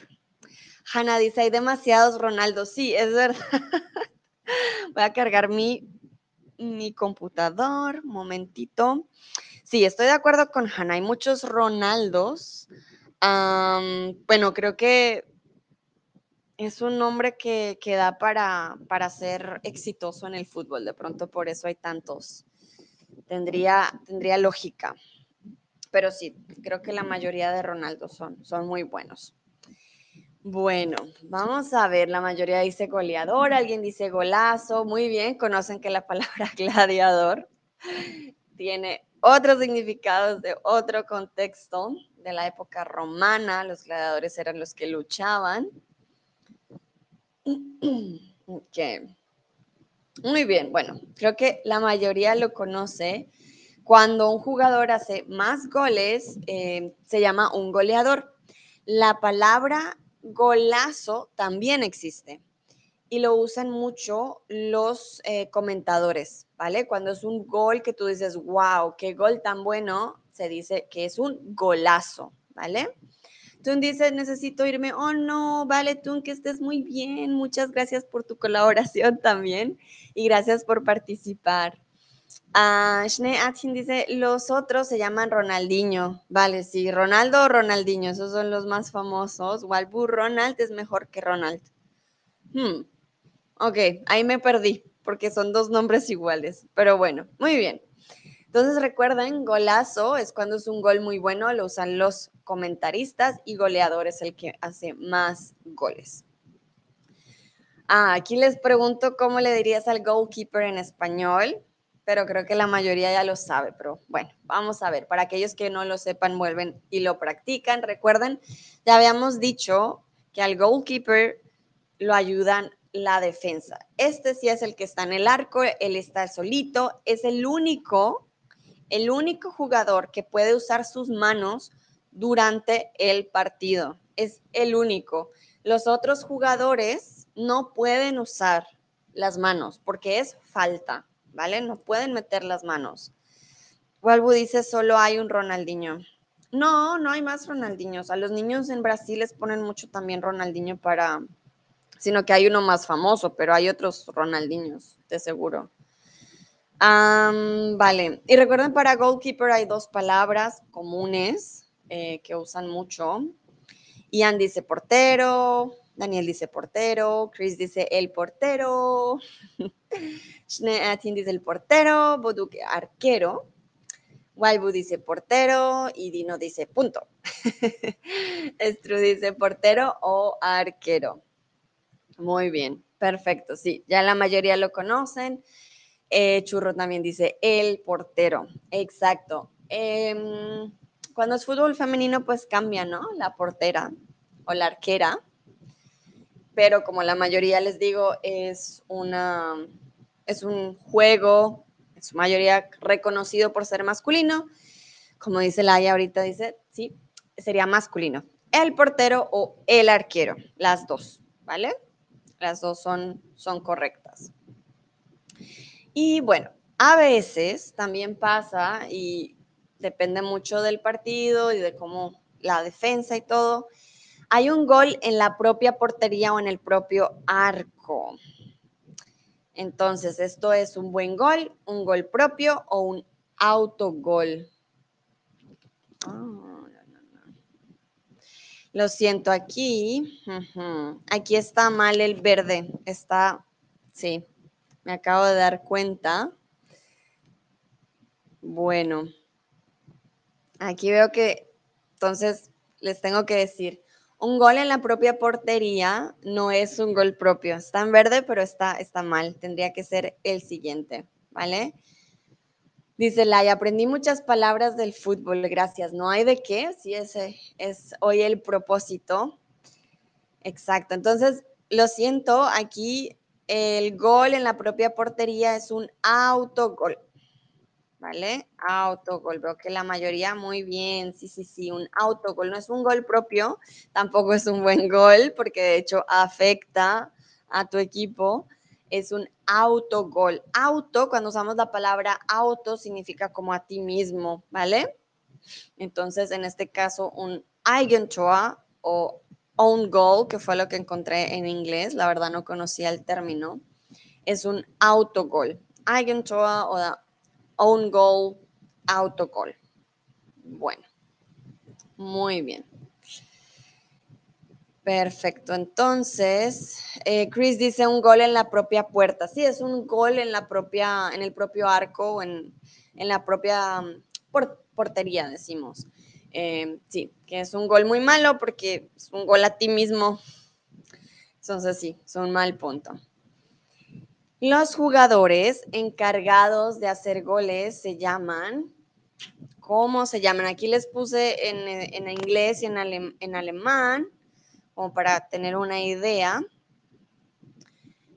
Hanna dice, hay demasiados Ronaldo. Sí, es verdad. Voy a cargar mi, mi computador, momentito. Sí, estoy de acuerdo con Hanna. Hay muchos Ronaldos. bueno, creo que es un nombre que, que da para, para ser exitoso en el fútbol. De pronto por eso hay tantos. Tendría, tendría lógica pero sí, creo que la mayoría de Ronaldo son, son muy buenos. Bueno, vamos a ver, la mayoría dice goleador, alguien dice golazo, muy bien, conocen que la palabra gladiador tiene otros significados de otro contexto de la época romana, los gladiadores eran los que luchaban. Muy bien, bueno, creo que la mayoría lo conoce. Cuando un jugador hace más goles, eh, se llama un goleador. La palabra golazo también existe y lo usan mucho los eh, comentadores, ¿vale? Cuando es un gol que tú dices, wow, qué gol tan bueno, se dice que es un golazo, ¿vale? Tú dices, necesito irme, oh no, vale, tú que estés muy bien, muchas gracias por tu colaboración también y gracias por participar. Ah, Schnee Atin dice, los otros se llaman Ronaldinho. Vale, sí, Ronaldo o Ronaldinho, esos son los más famosos. Walbu Ronald es mejor que Ronald. Hmm. Ok, ahí me perdí, porque son dos nombres iguales. Pero bueno, muy bien. Entonces recuerden, golazo es cuando es un gol muy bueno, lo usan los comentaristas y goleador es el que hace más goles. Ah, aquí les pregunto cómo le dirías al goalkeeper en español pero creo que la mayoría ya lo sabe, pero bueno, vamos a ver. Para aquellos que no lo sepan, vuelven y lo practican. Recuerden, ya habíamos dicho que al goalkeeper lo ayudan la defensa. Este sí es el que está en el arco, él está solito, es el único, el único jugador que puede usar sus manos durante el partido. Es el único. Los otros jugadores no pueden usar las manos porque es falta. ¿Vale? No pueden meter las manos. Walbu dice, solo hay un Ronaldinho. No, no hay más Ronaldinhos. A los niños en Brasil les ponen mucho también Ronaldinho para, sino que hay uno más famoso, pero hay otros Ronaldinhos, de seguro. vale, y recuerden, para goalkeeper hay dos palabras comunes eh, que usan mucho. Ian dice portero, Daniel dice portero, Chris dice el portero, Schneatin dice el portero, Boduk arquero, Walbu dice portero y Dino dice punto. Estru dice portero o arquero. Muy bien, perfecto, sí, ya la mayoría lo conocen. Eh, Churro también dice el portero, exacto. Em, cuando es fútbol femenino, pues cambia, ¿no? La portera o la arquera pero como la mayoría les digo, es, una, es un juego, en su mayoría reconocido por ser masculino. Como dice Laia ahorita, dice, sí, sería masculino. El portero o el arquero, las dos, ¿vale? las dos son, son correctas. Y bueno, a veces también pasa, y depende mucho del partido y de cómo la defensa y todo, hay un gol en la propia portería o en el propio arco. Entonces, esto es un buen gol, un gol propio o un autogol. Lo siento aquí. Aquí está mal el verde. Está, sí, me acabo de dar cuenta. Bueno, aquí veo que, entonces, les tengo que decir, un gol en la propia portería no es un gol propio. Está en verde, pero está, está mal. Tendría que ser el siguiente, ¿vale? Dice Lai, aprendí muchas palabras del fútbol, gracias. No hay de qué, sí, ese es hoy el propósito. Exacto. Entonces, lo siento, aquí el gol en la propia portería es un autogol. ¿Vale? Autogol, veo que la mayoría muy bien, sí, sí, sí, un autogol, no es un gol propio, tampoco es un buen gol, porque de hecho afecta a tu equipo, es un autogol. Auto, cuando usamos la palabra auto, significa como a ti mismo, ¿vale? Entonces, en este caso, un Eigentor o own goal, que fue lo que encontré en inglés, la verdad no conocía el término, es un autogol. Eigentor o own goal, autogol. Bueno, muy bien. Perfecto. Entonces, eh, Chris dice un gol en la propia puerta. Sí, es un gol en la propia, en el propio arco, en, en la propia mm, portería, decimos. Eh, sí, que es un gol muy malo porque es un gol a ti mismo. Entonces, sí, es un mal punto. Los jugadores encargados de hacer goles se llaman, ¿cómo se llaman? Aquí les puse en, inglés y en, en alemán, como para tener una idea.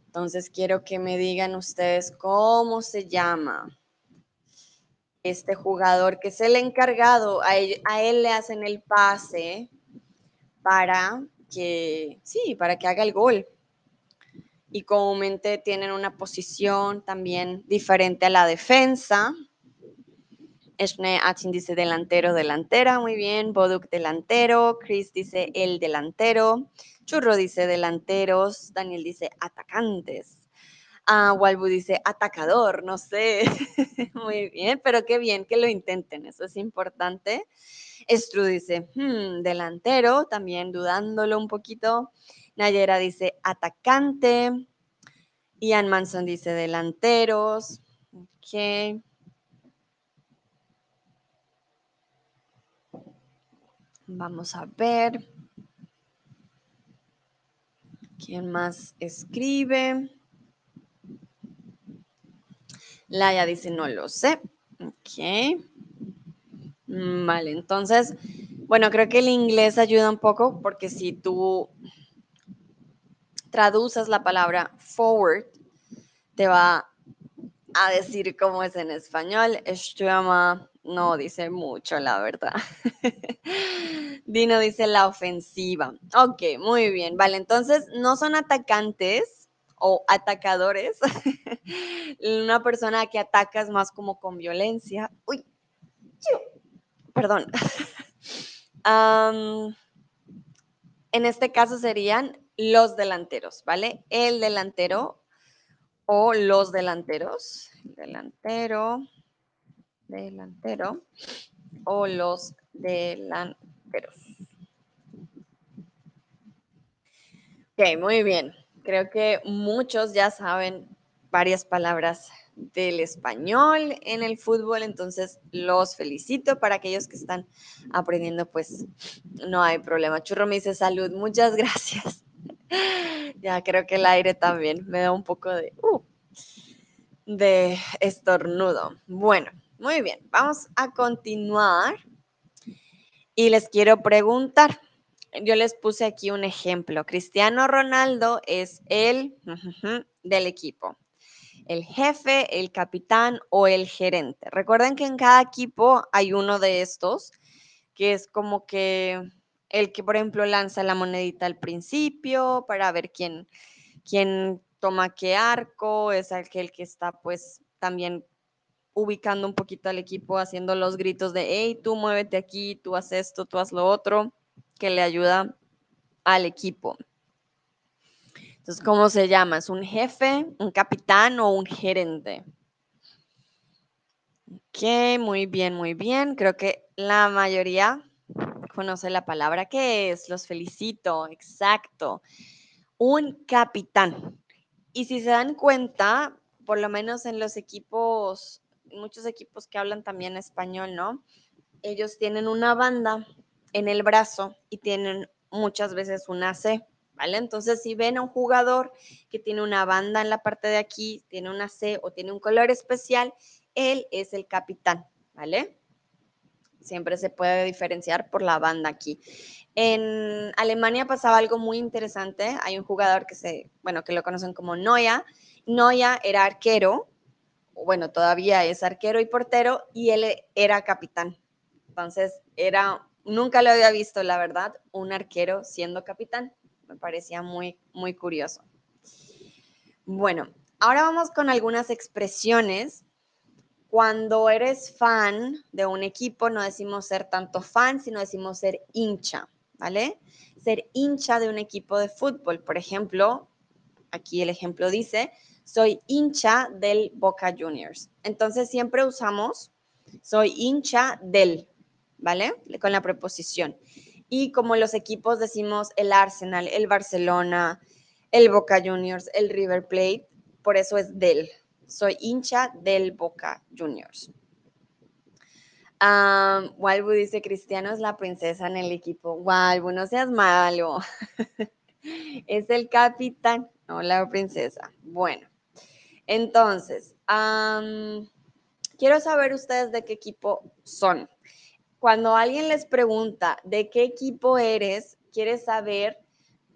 Entonces quiero que me digan ustedes cómo se llama este jugador, que es el encargado, a él, a él, le hacen el pase para que, sí, para que haga el gol y comúnmente tienen una posición también diferente a la defensa. Esne Achin dice delantero, delantera, muy bien. Boduk delantero. Chris dice el delantero. Churro dice delanteros. Daniel dice atacantes. Ah, Walbu dice atacador, no sé. muy bien, pero qué bien que lo intenten, eso es importante. Estru dice hmm, delantero, también dudándolo un poquito. Nayera dice atacante. Ian Manson dice delanteros. Ok. Vamos a ver. ¿Quién más escribe? Laia dice, no lo sé. Ok. Vale, entonces, bueno, creo que el inglés ayuda un poco porque si tú traduces la palabra forward, te va a decir cómo es en español. Stürmer no dice mucho, la verdad. Dino dice la ofensiva. Ok, muy bien. Vale, entonces no son atacantes o atacadores. Una persona que ataca es más como con violencia. Uy, perdón. en este caso serían los delanteros, ¿vale? El delantero o los delanteros. Delantero, delantero o los delanteros. Ok, muy bien. Creo que muchos ya saben varias palabras del español en el fútbol, entonces los felicito para aquellos que están aprendiendo, pues no hay problema. Churro me dice salud, muchas gracias. Ya creo que el aire también me da un poco de, uh, de estornudo. Bueno, muy bien, vamos a continuar y les quiero preguntar. Yo les puse aquí un ejemplo. Cristiano Ronaldo es el del equipo, el jefe, el capitán o el gerente. Recuerden que en cada equipo hay uno de estos que es como que el que, por ejemplo, lanza la monedita al principio para ver quién, quien toma qué arco, es aquel que está pues también ubicando un poquito al equipo, haciendo los gritos de, hey, tú muévete aquí, tú haz esto, tú haz lo otro, que le ayuda al equipo. Entonces, ¿cómo se llama? ¿Es un jefe, un capitán o un gerente? Ok, muy bien, muy bien. Creo que la mayoría conoce la palabra que es. Los felicito. Exacto. Un capitán. Y si se dan cuenta, por lo menos en los equipos, muchos equipos que hablan también español, ¿no? Ellos tienen una banda en el brazo y tienen muchas veces una C, ¿vale? Entonces, si ven a un jugador que tiene una banda en la parte de aquí, tiene una C o tiene un color especial, él es el capitán, ¿vale? Siempre se puede diferenciar por la banda aquí. En Alemania pasaba algo muy interesante. Hay un jugador que se, bueno, que lo conocen como Noya. Noya era arquero, bueno, todavía es arquero y portero, y él era capitán. Entonces, era nunca lo había visto, la verdad, un arquero siendo capitán. Me parecía muy, muy curioso. Bueno, ahora vamos con algunas expresiones. Cuando eres fan de un equipo, no decimos ser tanto fan, sino decimos ser hincha, ¿vale? Ser hincha de un equipo de fútbol. Por ejemplo, aquí el ejemplo dice, soy hincha del Boca Juniors. Entonces siempre usamos, soy hincha del, ¿vale? Con la preposición. Y como los equipos decimos el Arsenal, el Barcelona, el Boca Juniors, el River Plate, por eso es del. Soy hincha del Boca Juniors. Walbu dice, Cristiano es la princesa en el equipo. Walbu, no seas malo. es el capitán, no la princesa. Bueno, entonces, quiero saber ustedes de qué equipo son cuando alguien les pregunta de qué equipo eres, quieres saber,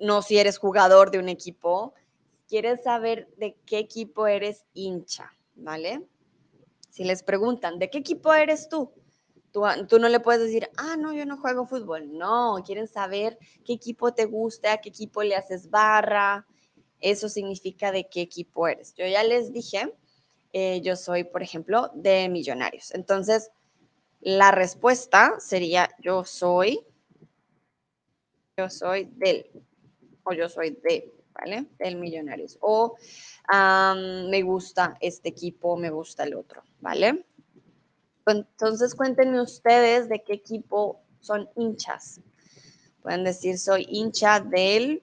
no si eres jugador de un equipo, quieres saber de qué equipo eres hincha, ¿vale? Si les preguntan, ¿de qué equipo eres tú? Tú, tú, no le puedes decir, ah, no, yo no juego fútbol. No, quieren saber qué equipo te gusta, qué equipo le haces barra. Eso significa de qué equipo eres. Yo ya les dije, eh, yo soy, por ejemplo, de Millonarios. Entonces, la respuesta sería yo soy, yo soy del, o yo soy de, ¿vale? Del Millonarios. O me gusta este equipo, me gusta el otro, ¿vale? Entonces cuéntenme ustedes de qué equipo son hinchas. Pueden decir soy hincha del,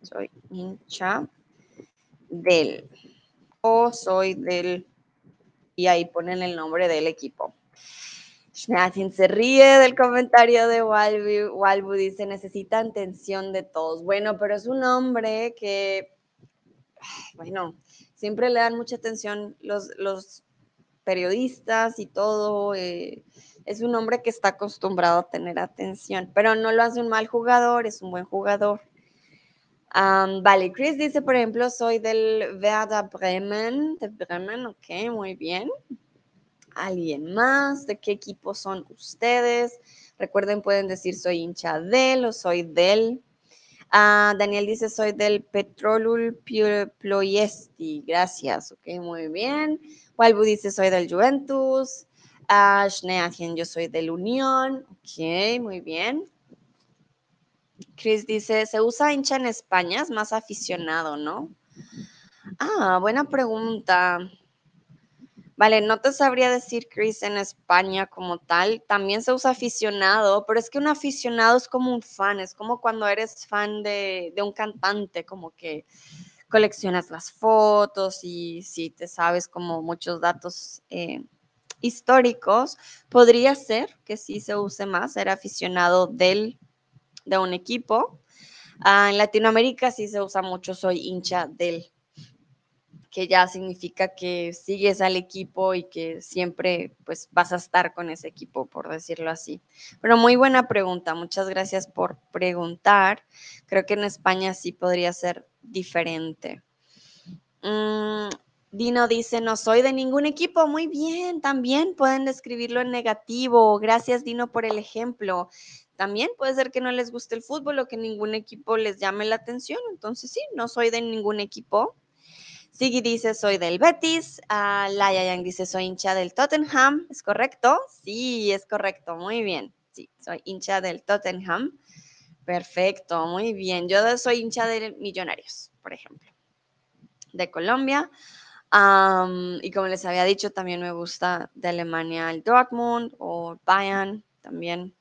soy hincha del, o soy del, y ahí ponen el nombre del equipo. Se ríe del comentario de Walbu. Walbu dice, necesitan atención de todos. Bueno, pero es un hombre que, bueno, siempre le dan mucha atención los, los periodistas y todo. Eh, es un hombre que está acostumbrado a tener atención, pero no lo hace un mal jugador, es un buen jugador. vale, Chris dice, por ejemplo, soy del Werder Bremen, de Bremen, ok, muy bien alguien más, de qué equipo son ustedes. Recuerden, pueden decir soy hincha del o soy del. Ah, Daniel dice soy del Petrolul Ploiesti. Gracias, ok, muy bien. Walbu dice soy del Juventus. Uh, yo soy del Unión. Ok, muy bien. Chris dice, ¿se usa hincha en España? Es más aficionado, ¿no? Ah, buena pregunta. Vale, no te sabría decir, Chris, en España como tal. También se usa aficionado, pero es que un aficionado es como un fan, es como cuando eres fan de, un cantante, como que coleccionas las fotos y si te sabes como muchos datos eh, históricos, podría ser que sí se use más, ser aficionado del, de un equipo. Ah, en Latinoamérica sí se usa mucho, soy hincha del que ya significa que sigues al equipo y que siempre pues vas a estar con ese equipo, por decirlo así. Pero muy buena pregunta, muchas gracias por preguntar. Creo que en España sí podría ser diferente. Mm, Dino dice, no soy de ningún equipo. Muy bien, también pueden describirlo en negativo. Gracias, Dino, por el ejemplo. también puede ser que no les guste el fútbol o que ningún equipo les llame la atención. Entonces sí, no soy de ningún equipo. Siggy dice soy del Betis. Uh, Laia Yang dice soy hincha del Tottenham. ¿Es correcto? Sí, es correcto. Muy bien. Sí, soy hincha del Tottenham. Perfecto, muy bien. Yo soy hincha de Millonarios, por ejemplo, de Colombia. y como les había dicho, también me gusta de Alemania el Dortmund o Bayern, también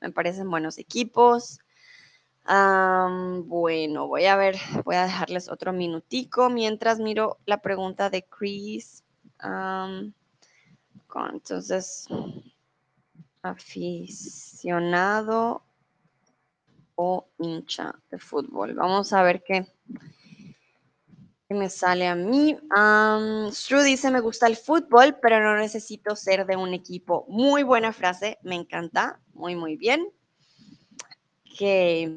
me parecen buenos equipos. Bueno, voy a ver, voy a dejarles otro minutico mientras miro la pregunta de Chris. entonces, aficionado hincha de fútbol. Vamos a ver qué, me sale a mí. Um, dice, me gusta el fútbol, pero no necesito ser de un equipo. Muy buena frase, me encanta, muy, muy bien. Que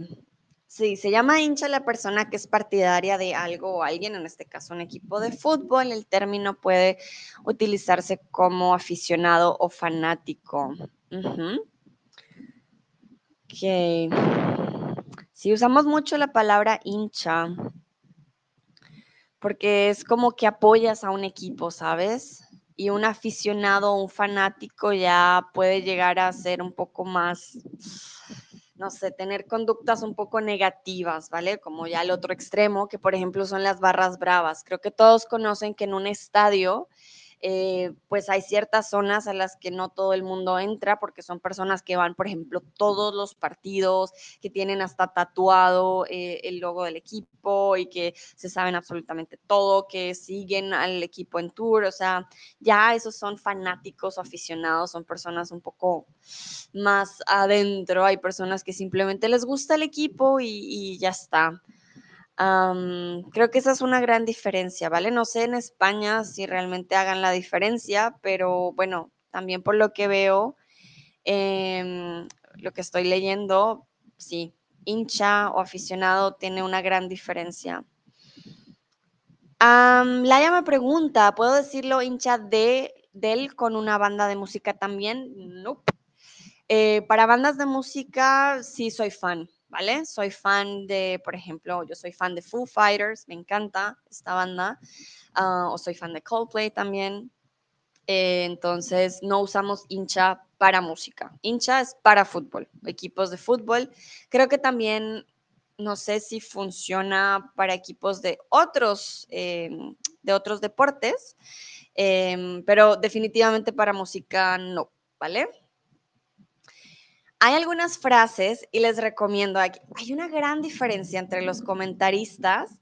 sí, se llama hincha la persona que es partidaria de algo o alguien, en este caso un equipo de fútbol. El término puede utilizarse como aficionado o fanático. Ok. Si usamos mucho la palabra hincha, porque es como que apoyas a un equipo, ¿sabes? Y un aficionado, un fanático ya puede llegar a ser un poco más, no sé, tener conductas un poco negativas, ¿vale? Como ya el otro extremo, que por ejemplo son las barras bravas. Creo que todos conocen que en un estadio eh, pues hay ciertas zonas a las que no todo el mundo entra porque son personas que van, por ejemplo, todos los partidos, que tienen hasta tatuado eh, el logo del equipo y que se saben absolutamente todo, que siguen al equipo en tour, o sea, ya esos son fanáticos o aficionados, son personas un poco más adentro, hay personas que simplemente les gusta el equipo y ya está creo que esa es una gran diferencia, ¿vale? No sé en España si realmente hagan la diferencia, pero bueno, también por lo que veo, em, lo que estoy leyendo, sí, hincha o aficionado tiene una gran diferencia. Laia me pregunta, ¿puedo decirlo hincha de, él con una banda de música también? No. Eh, para bandas de música sí soy fan, ¿vale? Soy fan de, por ejemplo, yo soy fan de Foo Fighters, me encanta esta banda, ah, o soy fan de Coldplay también. Eh, entonces, no usamos hincha para música. Hincha es para fútbol, equipos de fútbol. Creo que también, no sé si funciona para equipos de otros, em, de otros deportes, em, pero definitivamente para música no, ¿vale? Hay algunas frases y les recomiendo, aquí. hay una gran diferencia entre los comentaristas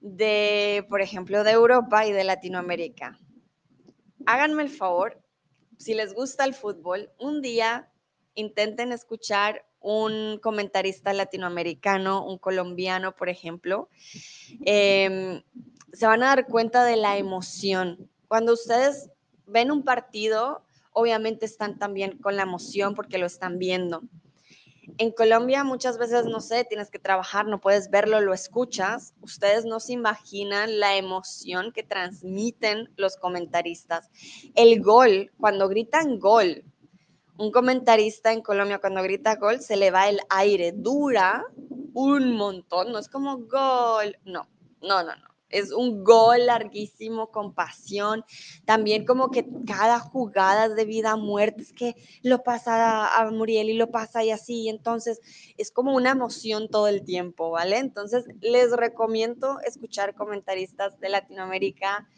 de, por ejemplo, de Europa y de Latinoamérica. Háganme el favor, si les gusta el fútbol, un día intenten escuchar un comentarista latinoamericano, un colombiano, por ejemplo. Em, se van a dar cuenta de la emoción. Cuando ustedes ven un partido, obviamente están también con la emoción porque lo están viendo. En Colombia muchas veces, no sé, tienes que trabajar, no puedes verlo, lo escuchas. Ustedes no se imaginan la emoción que transmiten los comentaristas. El gol, cuando gritan gol, un comentarista en Colombia cuando grita gol, se le va el aire, dura un montón, no es como gol, no, no, no, no es un gol larguísimo con pasión. También como que cada jugada de vida a muerte, es que lo pasa a Muriel y lo pasa y así. Entonces es como una emoción todo el tiempo, ¿vale? Entonces les recomiendo escuchar comentaristas de Latinoamérica.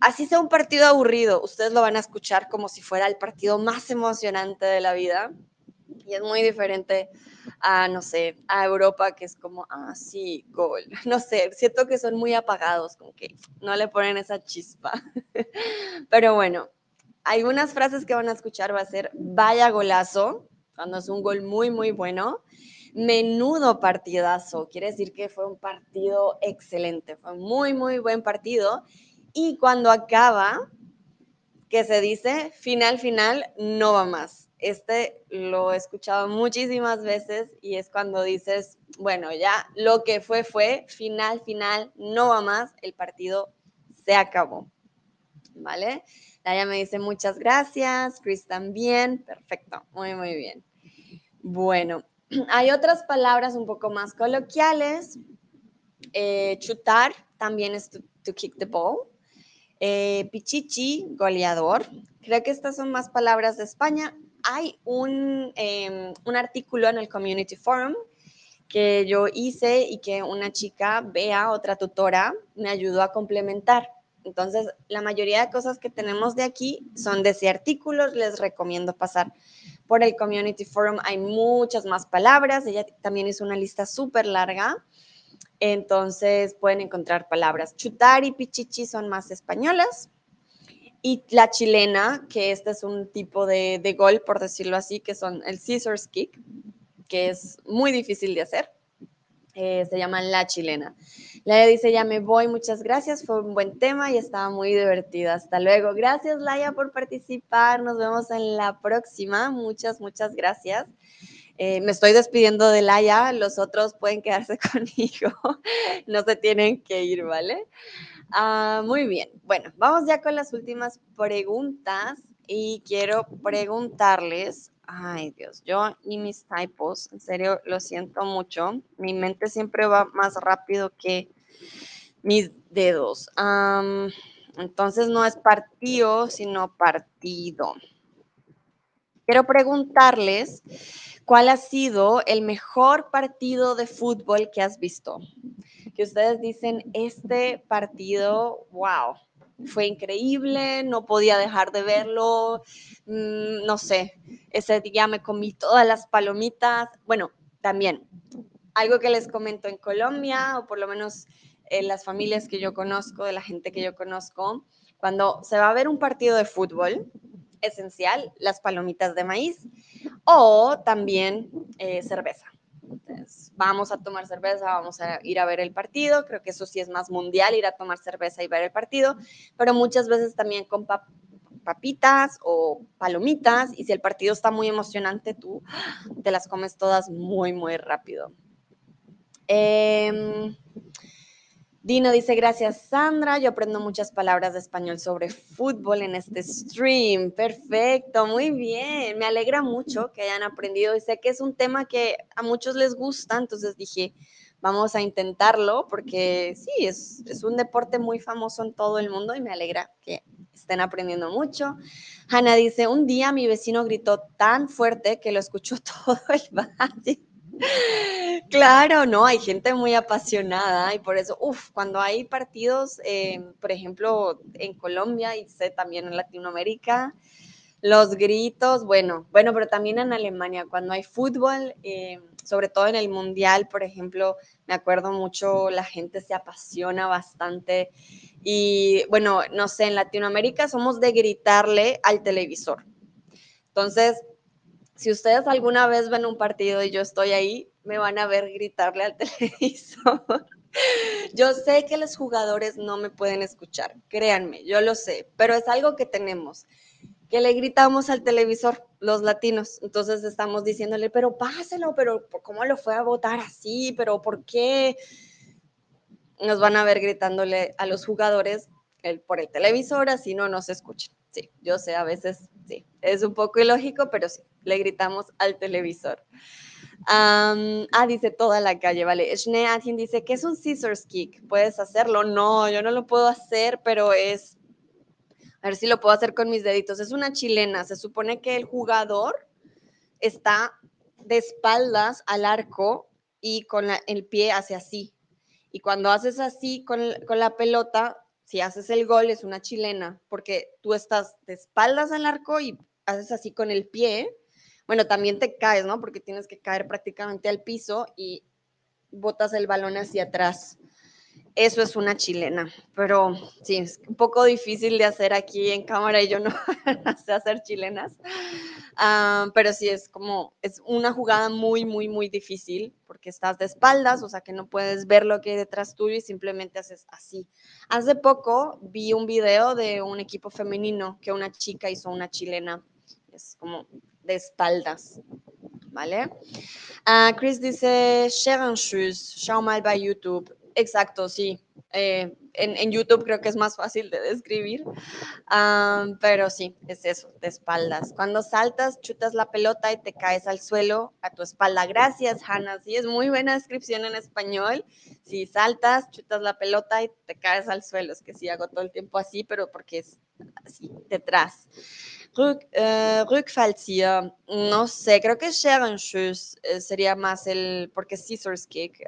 Así sea un partido aburrido, ustedes lo van a escuchar como si fuera el partido más emocionante de la vida. Y es muy diferente a, no sé, a Europa, que es como, ah, sí, gol. No sé, siento que son muy apagados, como que no le ponen esa chispa. Pero bueno, algunas frases que van a escuchar va a ser, vaya golazo, cuando es un gol muy, muy bueno. Menudo partidazo, quiere decir que fue un partido excelente, fue muy, muy buen partido. Y cuando acaba, que se dice, final, final, no va más este lo he escuchado muchísimas veces y es cuando dices, bueno, ya lo que fue fue, final, final, no va más, el partido se acabó. ¿Vale? Daya me dice muchas gracias, Chris también, perfecto, muy, muy bien. Bueno, hay otras palabras un poco más coloquiales. Eh, chutar también es to, kick the ball. Eh, pichichi, goleador. Creo que estas son más palabras de España. Hay un, em, un artículo en el Community Forum que yo hice y que una chica, vea otra tutora, me ayudó a complementar. Entonces, la mayoría de cosas que tenemos de aquí son de ese artículo. Les recomiendo pasar por el Community Forum. Hay muchas más palabras. Ella también hizo una lista súper larga. Entonces, pueden encontrar palabras. Chutar y pichichi son más españolas. Y la chilena, que este es un tipo de, de gol, por decirlo así, que son el scissors kick, que es muy difícil de hacer. Eh, se llama La Chilena. Laia dice, ya me voy, muchas gracias, fue un buen tema y estaba muy divertida. Hasta luego. Gracias, Laia, por participar. Nos vemos en la próxima. Muchas, muchas gracias. Eh, me estoy despidiendo de Laia, los otros pueden quedarse conmigo, no se tienen que ir, ¿vale? Ah, muy bien, bueno, vamos ya con las últimas preguntas y quiero preguntarles Ay, Dios, yo y mis typos, en serio, lo siento mucho. Mi mente siempre va más rápido que mis dedos. entonces no es partido, sino partido. Quiero preguntarles cuál ha sido el mejor partido de fútbol que has visto. Que ustedes dicen, este partido, wow, fue increíble, no podía dejar de verlo, mm, no sé, ese día me comí todas las palomitas, bueno, también algo que les comento en Colombia, o por lo menos en las familias que yo conozco, de la gente que yo conozco, cuando se va a ver un partido de fútbol, esencial, las palomitas de maíz o también eh, cerveza vamos a tomar cerveza, vamos a ir a ver el partido. Creo que eso sí es más mundial, ir a tomar cerveza y ver el partido, pero muchas veces también con papitas o palomitas. Y si el partido está muy emocionante, tú te las comes todas muy, muy rápido. Eh, Dino dice, gracias Sandra, yo aprendo muchas palabras de español sobre fútbol en este stream. Perfecto, muy bien. Me alegra mucho que hayan aprendido y sé que es un tema que a muchos les gusta, entonces dije, vamos a intentarlo porque sí, es, un deporte muy famoso en todo el mundo y me alegra que estén aprendiendo mucho. Hanna dice, un día mi vecino gritó tan fuerte que lo escuchó todo el valle. Claro, no, hay gente muy apasionada y por eso, uff, cuando hay partidos, eh, por ejemplo, en Colombia y sé también en Latinoamérica, los gritos, bueno, bueno, pero también en Alemania, cuando hay fútbol, eh, sobre todo en el Mundial, por ejemplo, me acuerdo mucho, la gente se apasiona bastante y bueno, no sé, en Latinoamérica somos de gritarle al televisor. Entonces, si ustedes alguna vez ven un partido y yo estoy ahí, me van a ver gritarle al televisor. Yo sé que los jugadores no me pueden escuchar, créanme, yo lo sé, pero es algo que tenemos, que le gritamos al televisor, los latinos. Entonces estamos diciéndole, pero páselo, pero ¿cómo lo fue a votar así? ¿Pero por qué? Nos van a ver gritándole a los jugadores por el televisor, así no nos escuchan. Sí, yo sé, a veces sí, es un poco ilógico, pero sí, le gritamos al televisor. ah, dice toda la calle, vale. Schneatin dice, ¿qué es un scissors kick? ¿Puedes hacerlo? No, yo no lo puedo hacer, pero es, a ver si lo puedo hacer con mis deditos. Es una chilena, se supone que el jugador está de espaldas al arco y con el pie hace así. Y cuando haces así con la pelota, si haces el gol es una chilena, porque tú estás de espaldas al arco y haces así con el pie bueno, también te caes, ¿no? Porque tienes que caer prácticamente al piso y botas el balón hacia atrás. Eso es una chilena, pero sí, es un poco difícil de hacer aquí en cámara y yo no sé hacer chilenas. Ah, pero sí, es como, es una jugada muy, muy, muy difícil porque estás de espaldas, o sea que no puedes ver lo que hay detrás tuyo y simplemente haces así. Hace poco vi un video de un equipo femenino que una chica hizo una chilena. Es como de espaldas. ¿Vale? Uh, Chris dice, Shoes, show mal by YouTube. Exacto, sí. Eh, en, YouTube creo que es más fácil de describir, pero sí, es eso, de espaldas. Cuando saltas, chutas la pelota y te caes al suelo a tu espalda. Gracias, Hannah. Sí, es muy buena descripción en español. Si saltas, chutas la pelota y te caes al suelo. Es que sí hago todo el tiempo así, pero porque es así, detrás. Rück, eh, no sé, creo que Scherenschuss eh, sería más el, porque Scissors Kick,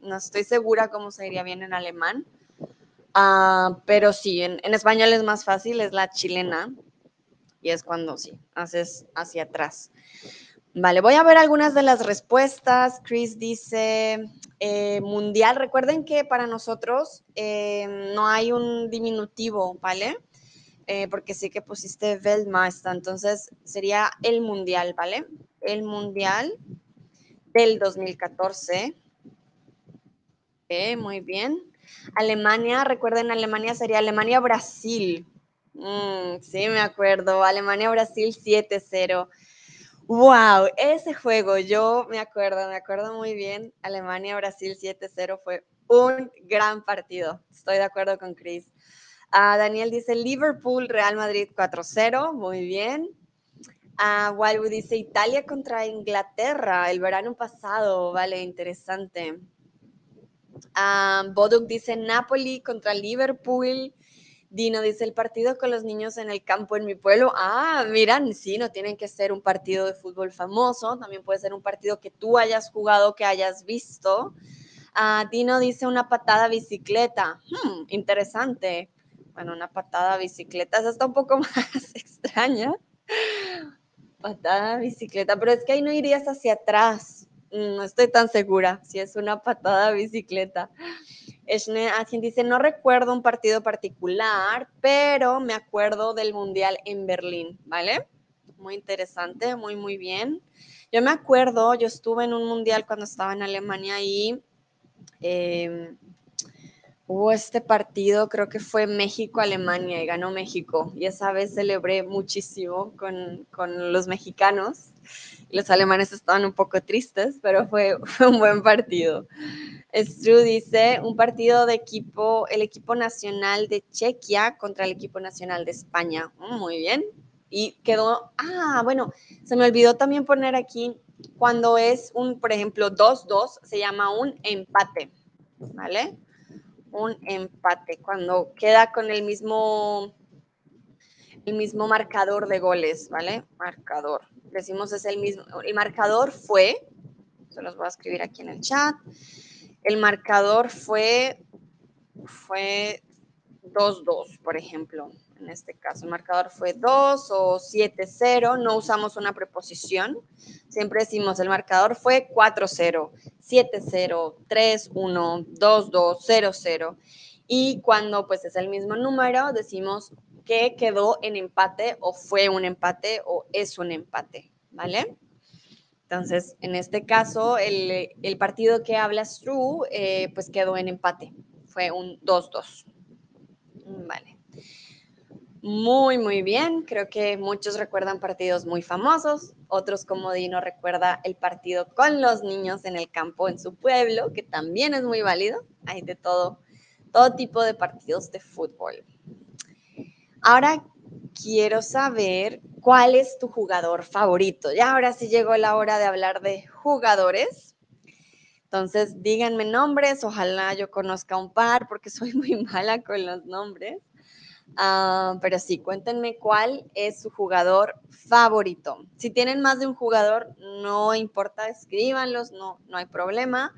no estoy segura cómo se diría bien en alemán, uh, pero sí, en, en, español es más fácil, es la chilena, y es cuando sí, haces hacia atrás. Vale, voy a ver algunas de las respuestas. Chris dice, eh, mundial, recuerden que para nosotros eh, no hay un diminutivo, ¿vale? Eh, porque sí que pusiste Weltmeister, entonces sería el mundial, ¿vale? El mundial del 2014. muy bien. Alemania, recuerden, Alemania sería Alemania-Brasil. Mm, sí, me acuerdo. Alemania-Brasil 7-0. Wow, ese juego, yo me acuerdo, me acuerdo muy bien. Alemania-Brasil 7-0 fue un gran partido. Estoy de acuerdo con Chris. Uh, Daniel dice Liverpool, Real Madrid 4-0, muy bien. Uh, Wildwood dice Italia contra Inglaterra el verano pasado, vale, interesante. Uh, Boduk dice Napoli contra Liverpool. Dino dice el partido con los niños en el campo en mi pueblo. Ah, miran, sí, no tienen que ser un partido de fútbol famoso, también puede ser un partido que tú hayas jugado, que hayas visto. Dino dice una patada bicicleta. Hmm, interesante bueno, una patada bicicleta, esa está un poco más extraña. Patada bicicleta, pero es que ahí no irías hacia atrás. No estoy tan segura si es una patada bicicleta. Alguien dice, no recuerdo un partido particular, pero me acuerdo del Mundial en Berlín, ¿vale? Muy interesante, muy, muy bien. Yo me acuerdo, yo estuve en un Mundial cuando estaba en Alemania y eh, Hubo este partido, creo que fue México-Alemania y ganó México. Y esa vez celebré muchísimo con, los mexicanos. Los alemanes estaban un poco tristes, pero fue, un buen partido. Stru dice, un partido de equipo, el equipo nacional de Chequia contra el equipo nacional de España. Mm, muy bien. Y quedó, ah, bueno, se me olvidó también poner aquí, cuando es un, por ejemplo, 2-2, se llama un empate, ¿vale? Un empate, cuando queda con el mismo, el mismo marcador de goles, ¿vale? Marcador. Decimos es el mismo. El marcador fue, se los voy a escribir aquí en el chat. El marcador fue, fue 2-2, por ejemplo. En este caso, el marcador fue 2 o 7-0. No usamos una preposición. Siempre decimos el marcador fue 4-0. 7-0, 3-1, 2-2, 0-0. Y cuando pues es el mismo número, decimos que quedó en empate o fue un empate o es un empate, ¿vale? Entonces, en este caso, el, el partido que hablas tú, eh, pues quedó en empate. Fue un 2-2. Vale. Muy, muy bien. Creo que muchos recuerdan partidos muy famosos. Otros, como Dino, recuerda el partido con los niños en el campo en su pueblo, que también es muy válido. Hay de todo, todo tipo de partidos de fútbol. Ahora quiero saber cuál es tu jugador favorito. Ya ahora sí llegó la hora de hablar de jugadores. Entonces, díganme nombres. Ojalá yo conozca un par porque soy muy mala con los nombres. Ah, pero sí, cuéntenme cuál es su jugador favorito. Si tienen más de un jugador, no importa, escríbanlos, no, no hay problema.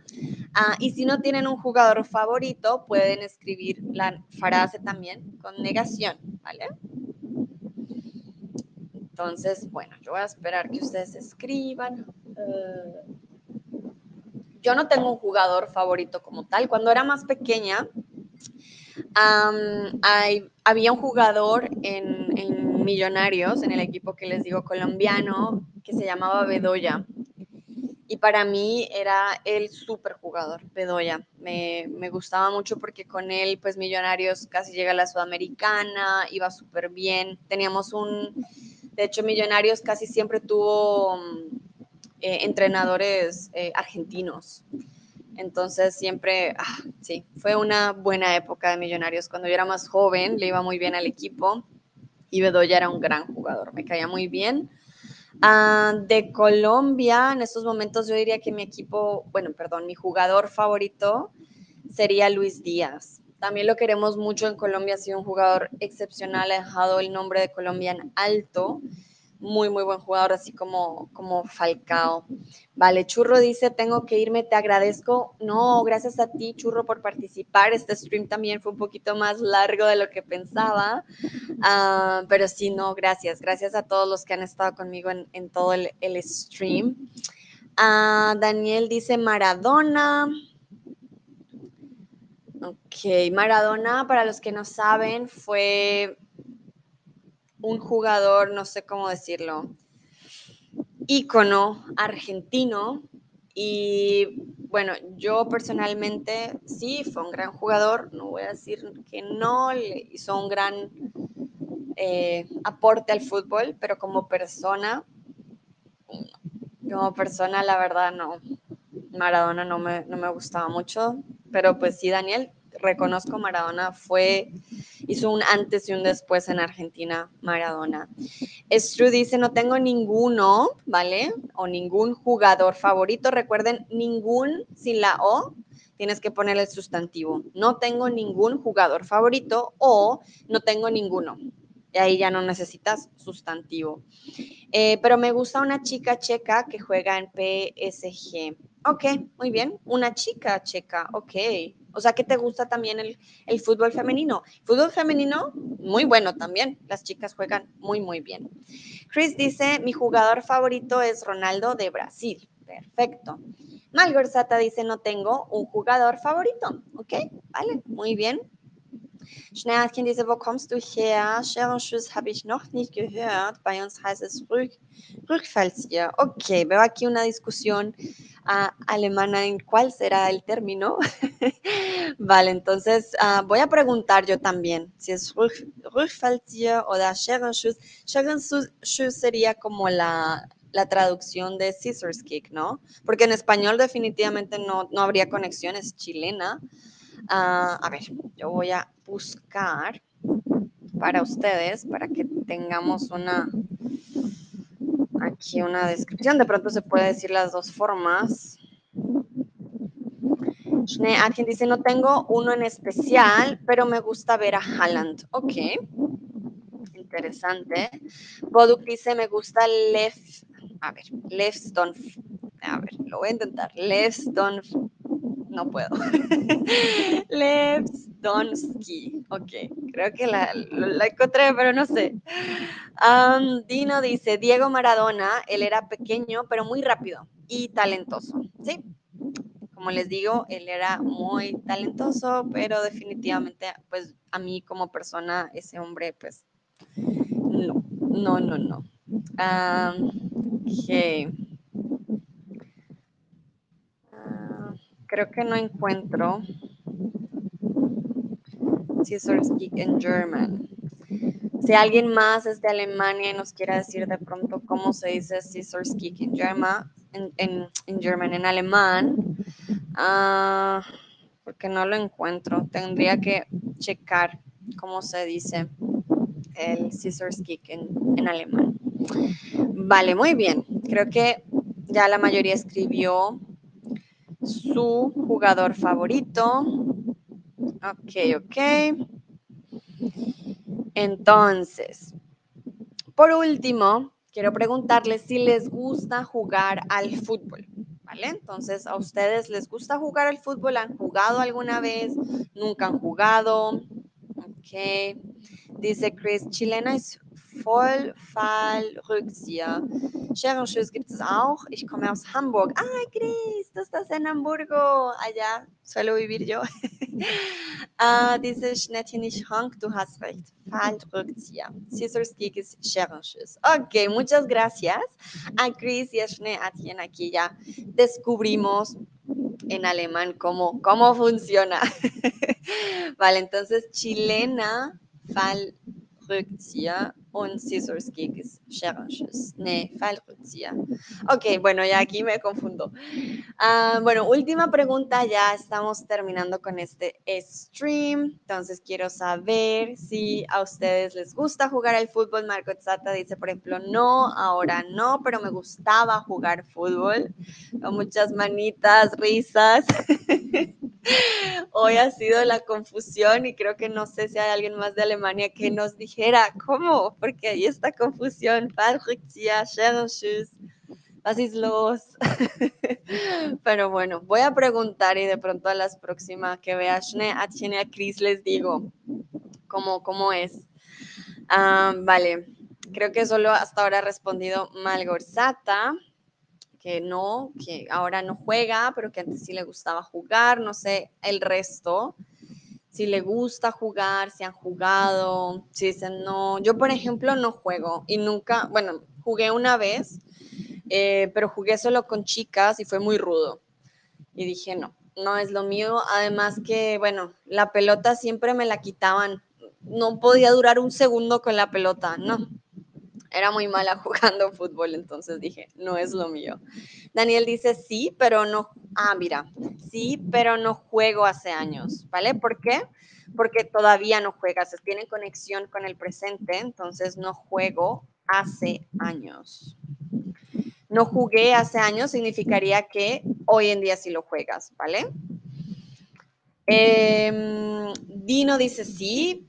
Ah, y si no tienen un jugador favorito, pueden escribir la frase también con negación, ¿vale? Entonces, bueno, yo voy a esperar que ustedes escriban. Eh, yo no tengo un jugador favorito como tal. Cuando era más pequeña, hay, había un jugador en, Millonarios, en el equipo que les digo colombiano, que se llamaba Bedoya. Y para mí era el super jugador, Bedoya. Me, me, gustaba mucho porque con él, pues Millonarios casi llega a la Sudamericana, iba súper bien. Teníamos un, de hecho, Millonarios casi siempre tuvo eh, entrenadores eh, argentinos. Entonces siempre, ah, sí, fue una buena época de Millonarios. Cuando yo era más joven, le iba muy bien al equipo y Bedoya era un gran jugador, me caía muy bien. Ah, de Colombia, en estos momentos yo diría que mi equipo, bueno, perdón, mi jugador favorito sería Luis Díaz. También lo queremos mucho en Colombia, ha sido un jugador excepcional, ha dejado el nombre de Colombia en alto muy, muy buen jugador, así como, como Falcao. Vale, Churro dice, tengo que irme, te agradezco. No, gracias a ti, Churro, por participar. Este stream también fue un poquito más largo de lo que pensaba, ah, pero sí, no, gracias. Gracias a todos los que han estado conmigo en, todo el, stream. Ah, Daniel dice Maradona. Ok, Maradona, para los que no saben, fue un jugador, no sé cómo decirlo, ícono argentino. Y bueno, yo personalmente sí, fue un gran jugador, no voy a decir que no, le hizo un gran eh, aporte al fútbol, pero como persona, como persona, la verdad no, Maradona no me, no me gustaba mucho, pero pues sí, Daniel, reconozco Maradona fue, hizo un antes y un después en Argentina, Maradona. Stru dice, no tengo ninguno, ¿vale? O ningún jugador favorito. Recuerden, ningún sin la O, tienes que poner el sustantivo. No tengo ningún jugador favorito o no tengo ninguno. Y ahí ya no necesitas sustantivo. Eh, pero me gusta una chica checa que juega en PSG. Ok, muy bien. Una chica checa, ok. O sea, que te gusta también el, el, fútbol femenino. Fútbol femenino, muy bueno también. Las chicas juegan muy, muy bien. Chris dice, mi jugador favorito es Ronaldo de Brasil. Perfecto. Malgorzata dice, no tengo un jugador favorito. Ok, vale, muy bien. Schnellchen dice, wo kommst du her? Scherenschuss habe ich noch nicht gehört. Bei uns heißt es Rück, Rückfallzieher. Ok, veo aquí una discusión uh, alemana en cuál será el término. vale, entonces uh, voy a preguntar yo también si es Rückfallzieher o Scherenschuss. Scherenschuss sería como la, la traducción de scissors kick, ¿no? Porque en español definitivamente no, no habría conexiones chilena. Uh, a ver, yo voy a buscar para ustedes, para que tengamos una, aquí una descripción. De pronto se puede decir las dos formas. Alguien dice, no tengo uno en especial, pero me gusta ver a Haaland. Ok, interesante. Boduk dice, me gusta Lev, a ver, Levston, a ver, lo voy a intentar. Levston, no puedo. Levstonsky, ok, creo que la, encontré, pero no sé. Dino dice, Diego Maradona, él era pequeño, pero muy rápido y talentoso, ¿sí? Como les digo, él era muy talentoso, pero definitivamente, pues a mí como persona, ese hombre, pues, no, no, no, no. ok. Ah, creo que no encuentro Scissors Geek en German. Si alguien más es de Alemania y nos quiere decir de pronto cómo se dice Scissors Geek en German, en, en, German, en alemán, uh, porque no lo encuentro. Tendría que checar cómo se dice el Scissors Geek en, en alemán. Vale, muy bien. Creo que ya la mayoría escribió su jugador favorito. Ok, ok. Entonces, por último, quiero preguntarles si les gusta jugar al fútbol, ¿vale? Entonces, ¿a ustedes les gusta jugar al fútbol? ¿Han jugado alguna vez? ¿Nunca han jugado? Ok. Dice Chris, chilena es Vollfallrückzieher. Scherenschuss gibt es auch. Ich komme aus Hamburg. Ah, Chris, tú estás en Hamburgo. Allá suelo vivir yo. ah, dice Schnettchen nicht Hank, du hast recht. Fallrückzieher. Scissors Kick ist Scherenschuss. Ok, muchas gracias a Chris y a Schnettchen. Aquí ya descubrimos en alemán cómo, cómo funciona. vale, entonces chilena, Fallrückzieher on Scissors Gigs. Ok, bueno, ya aquí me confundo. Ah, bueno, última pregunta, ya estamos terminando con este stream, entonces quiero saber si a ustedes les gusta jugar al fútbol. Marco Zata dice, por ejemplo, no, ahora no, pero me gustaba jugar fútbol. Muchas manitas, risas. Hoy ha sido la confusión y creo que no sé si hay alguien más de Alemania que nos dijera cómo, porque hay esta confusión. Was ist los? Pero bueno, voy a preguntar y de pronto a las próximas que vea a Chene a Cris les digo cómo, cómo es. Ah, vale, creo que solo hasta ahora ha respondido Malgorzata que no, que ahora no juega, pero que antes sí le gustaba jugar, no sé, el resto, si le gusta jugar, si han jugado, si dicen no, yo por ejemplo no juego y nunca, bueno, jugué una vez, eh, pero jugué solo con chicas y fue muy rudo. Y dije no, no es lo mío, además que, bueno, la pelota siempre me la quitaban, no podía durar un segundo con la pelota, no, era muy mala jugando fútbol, entonces dije, no es lo mío. Daniel dice, sí, pero no, ah, mira, sí, pero no juego hace años, ¿vale? ¿Por qué? Porque todavía no juegas, tiene conexión con el presente, entonces no juego hace años. No jugué hace años significaría que hoy en día sí lo juegas, ¿vale? Em, Dino dice sí.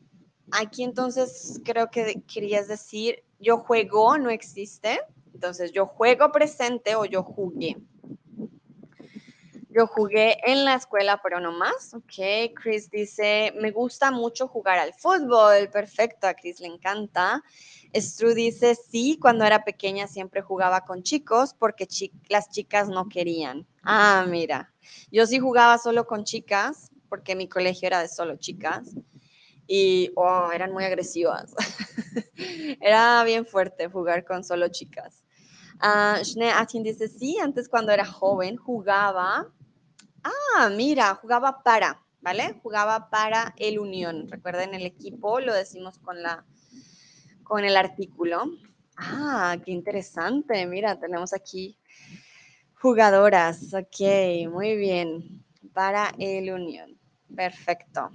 Aquí entonces creo que querías decir yo juego no existe. Entonces, yo juego presente o yo jugué. Yo jugué en la escuela, pero no más. Ok, Chris dice, me gusta mucho jugar al fútbol. Perfecto, a Chris le encanta. Stru dice, sí, cuando era pequeña siempre jugaba con chicos porque las chicas no querían. Ah, mira, yo sí jugaba solo con chicas porque mi colegio era de solo chicas y oh, eran muy agresivas. era bien fuerte jugar con solo chicas. Uh, Schnee dice, sí, antes cuando era joven jugaba, ah, mira, jugaba para, ¿vale? Jugaba para el Unión. Recuerden el equipo, lo decimos con, la, con el artículo. Ah, qué interesante. Mira, tenemos aquí jugadoras. Ok, muy bien. Para el Unión. Perfecto.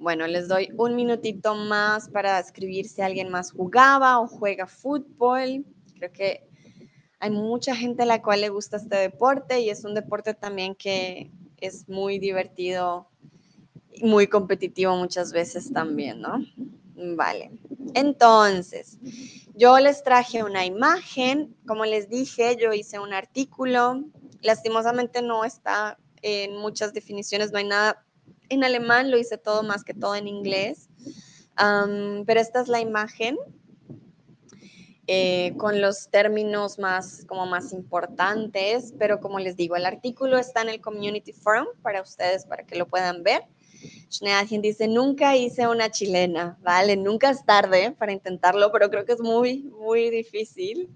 Bueno, les doy un minutito más para escribir si alguien más jugaba o juega fútbol. Creo que hay mucha gente a la cual le gusta este deporte y es un deporte también que es muy divertido y muy competitivo muchas veces también, ¿no? Vale. Entonces, yo les traje una imagen. Como les dije, yo hice un artículo. Lastimosamente no está en muchas definiciones, no hay nada en alemán, lo hice todo más que todo en inglés. pero esta es la imagen eh, con los términos más, como más importantes, pero como les digo, el artículo está en el Community Forum para ustedes, para que lo puedan ver. Schneadchen dice, nunca hice una chilena, ¿vale? Nunca es tarde para intentarlo, pero creo que es muy, muy difícil.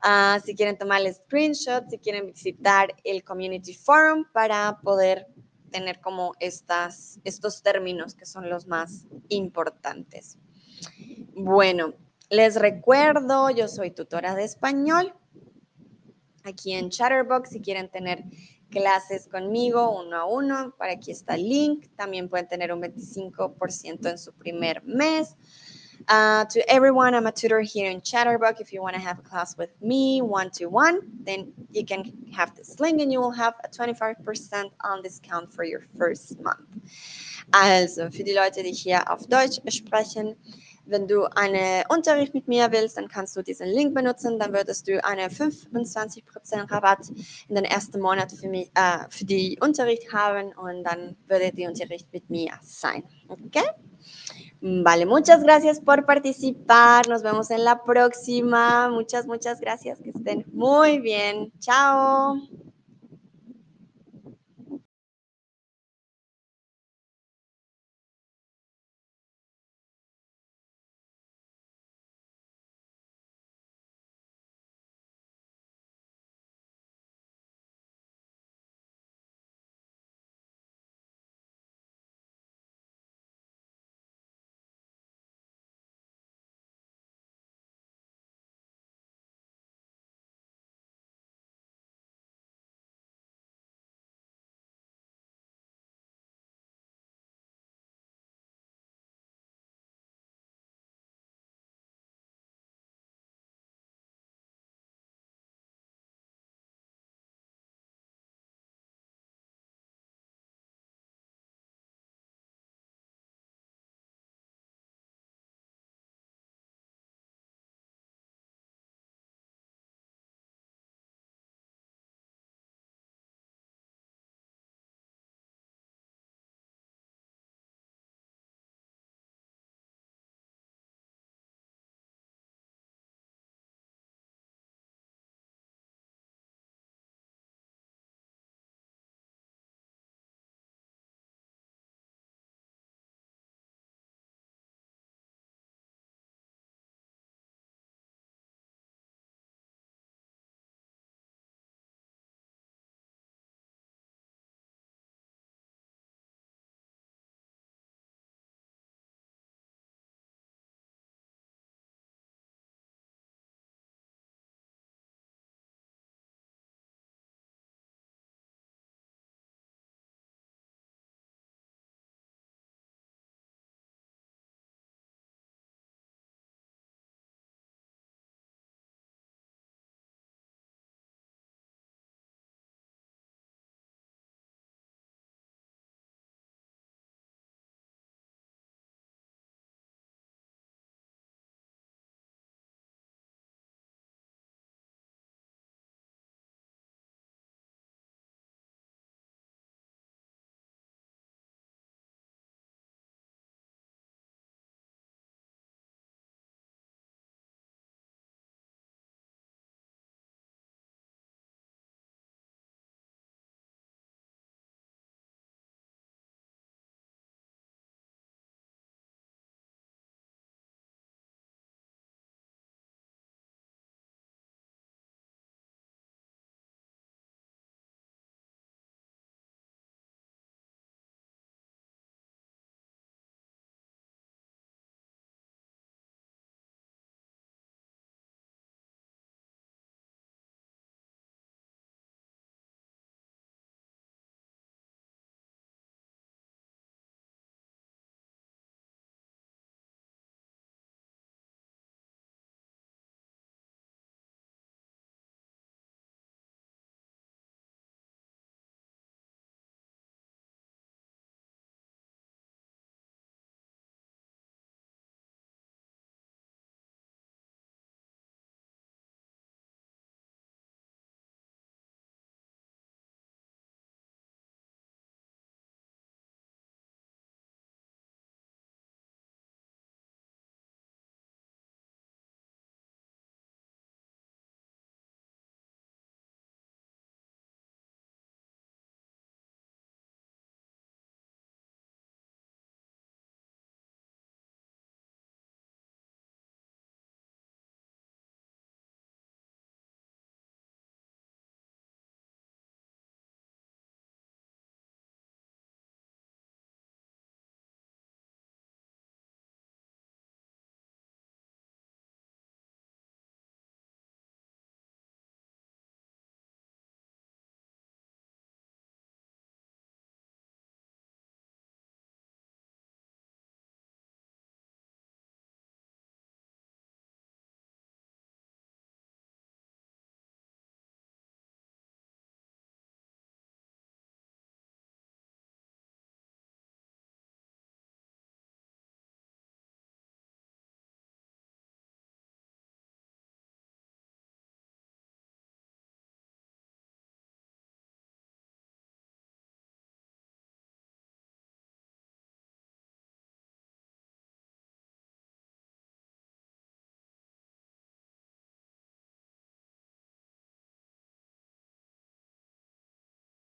Ah, si quieren tomar el screenshot, si quieren visitar el Community Forum para poder tener como estas, estos términos que son los más importantes. Bueno, les recuerdo, yo soy tutora de español aquí en Chatterbox. Si quieren tener clases conmigo uno a uno, para aquí está el link. También pueden tener un 25% en su primer mes. Uh, to everyone, I'm a tutor here in Chatterbox. If you want to have a class with me one to one, then you can have this link and you will have a 25% on discount for your first month. Also, für die Leute, die hier auf Deutsch sprechen, wenn du einen Unterricht mit mir willst, dann kannst du diesen Link benutzen. Dann würdest du einen 25% Rabatt in den ersten Monat für, mich, äh, für die Unterricht haben und dann würde der Unterricht mit mir sein. Okay? Vale, muchas gracias por participar. Nos vemos en la próxima. Muchas, muchas gracias. Que estén muy bien. Chao.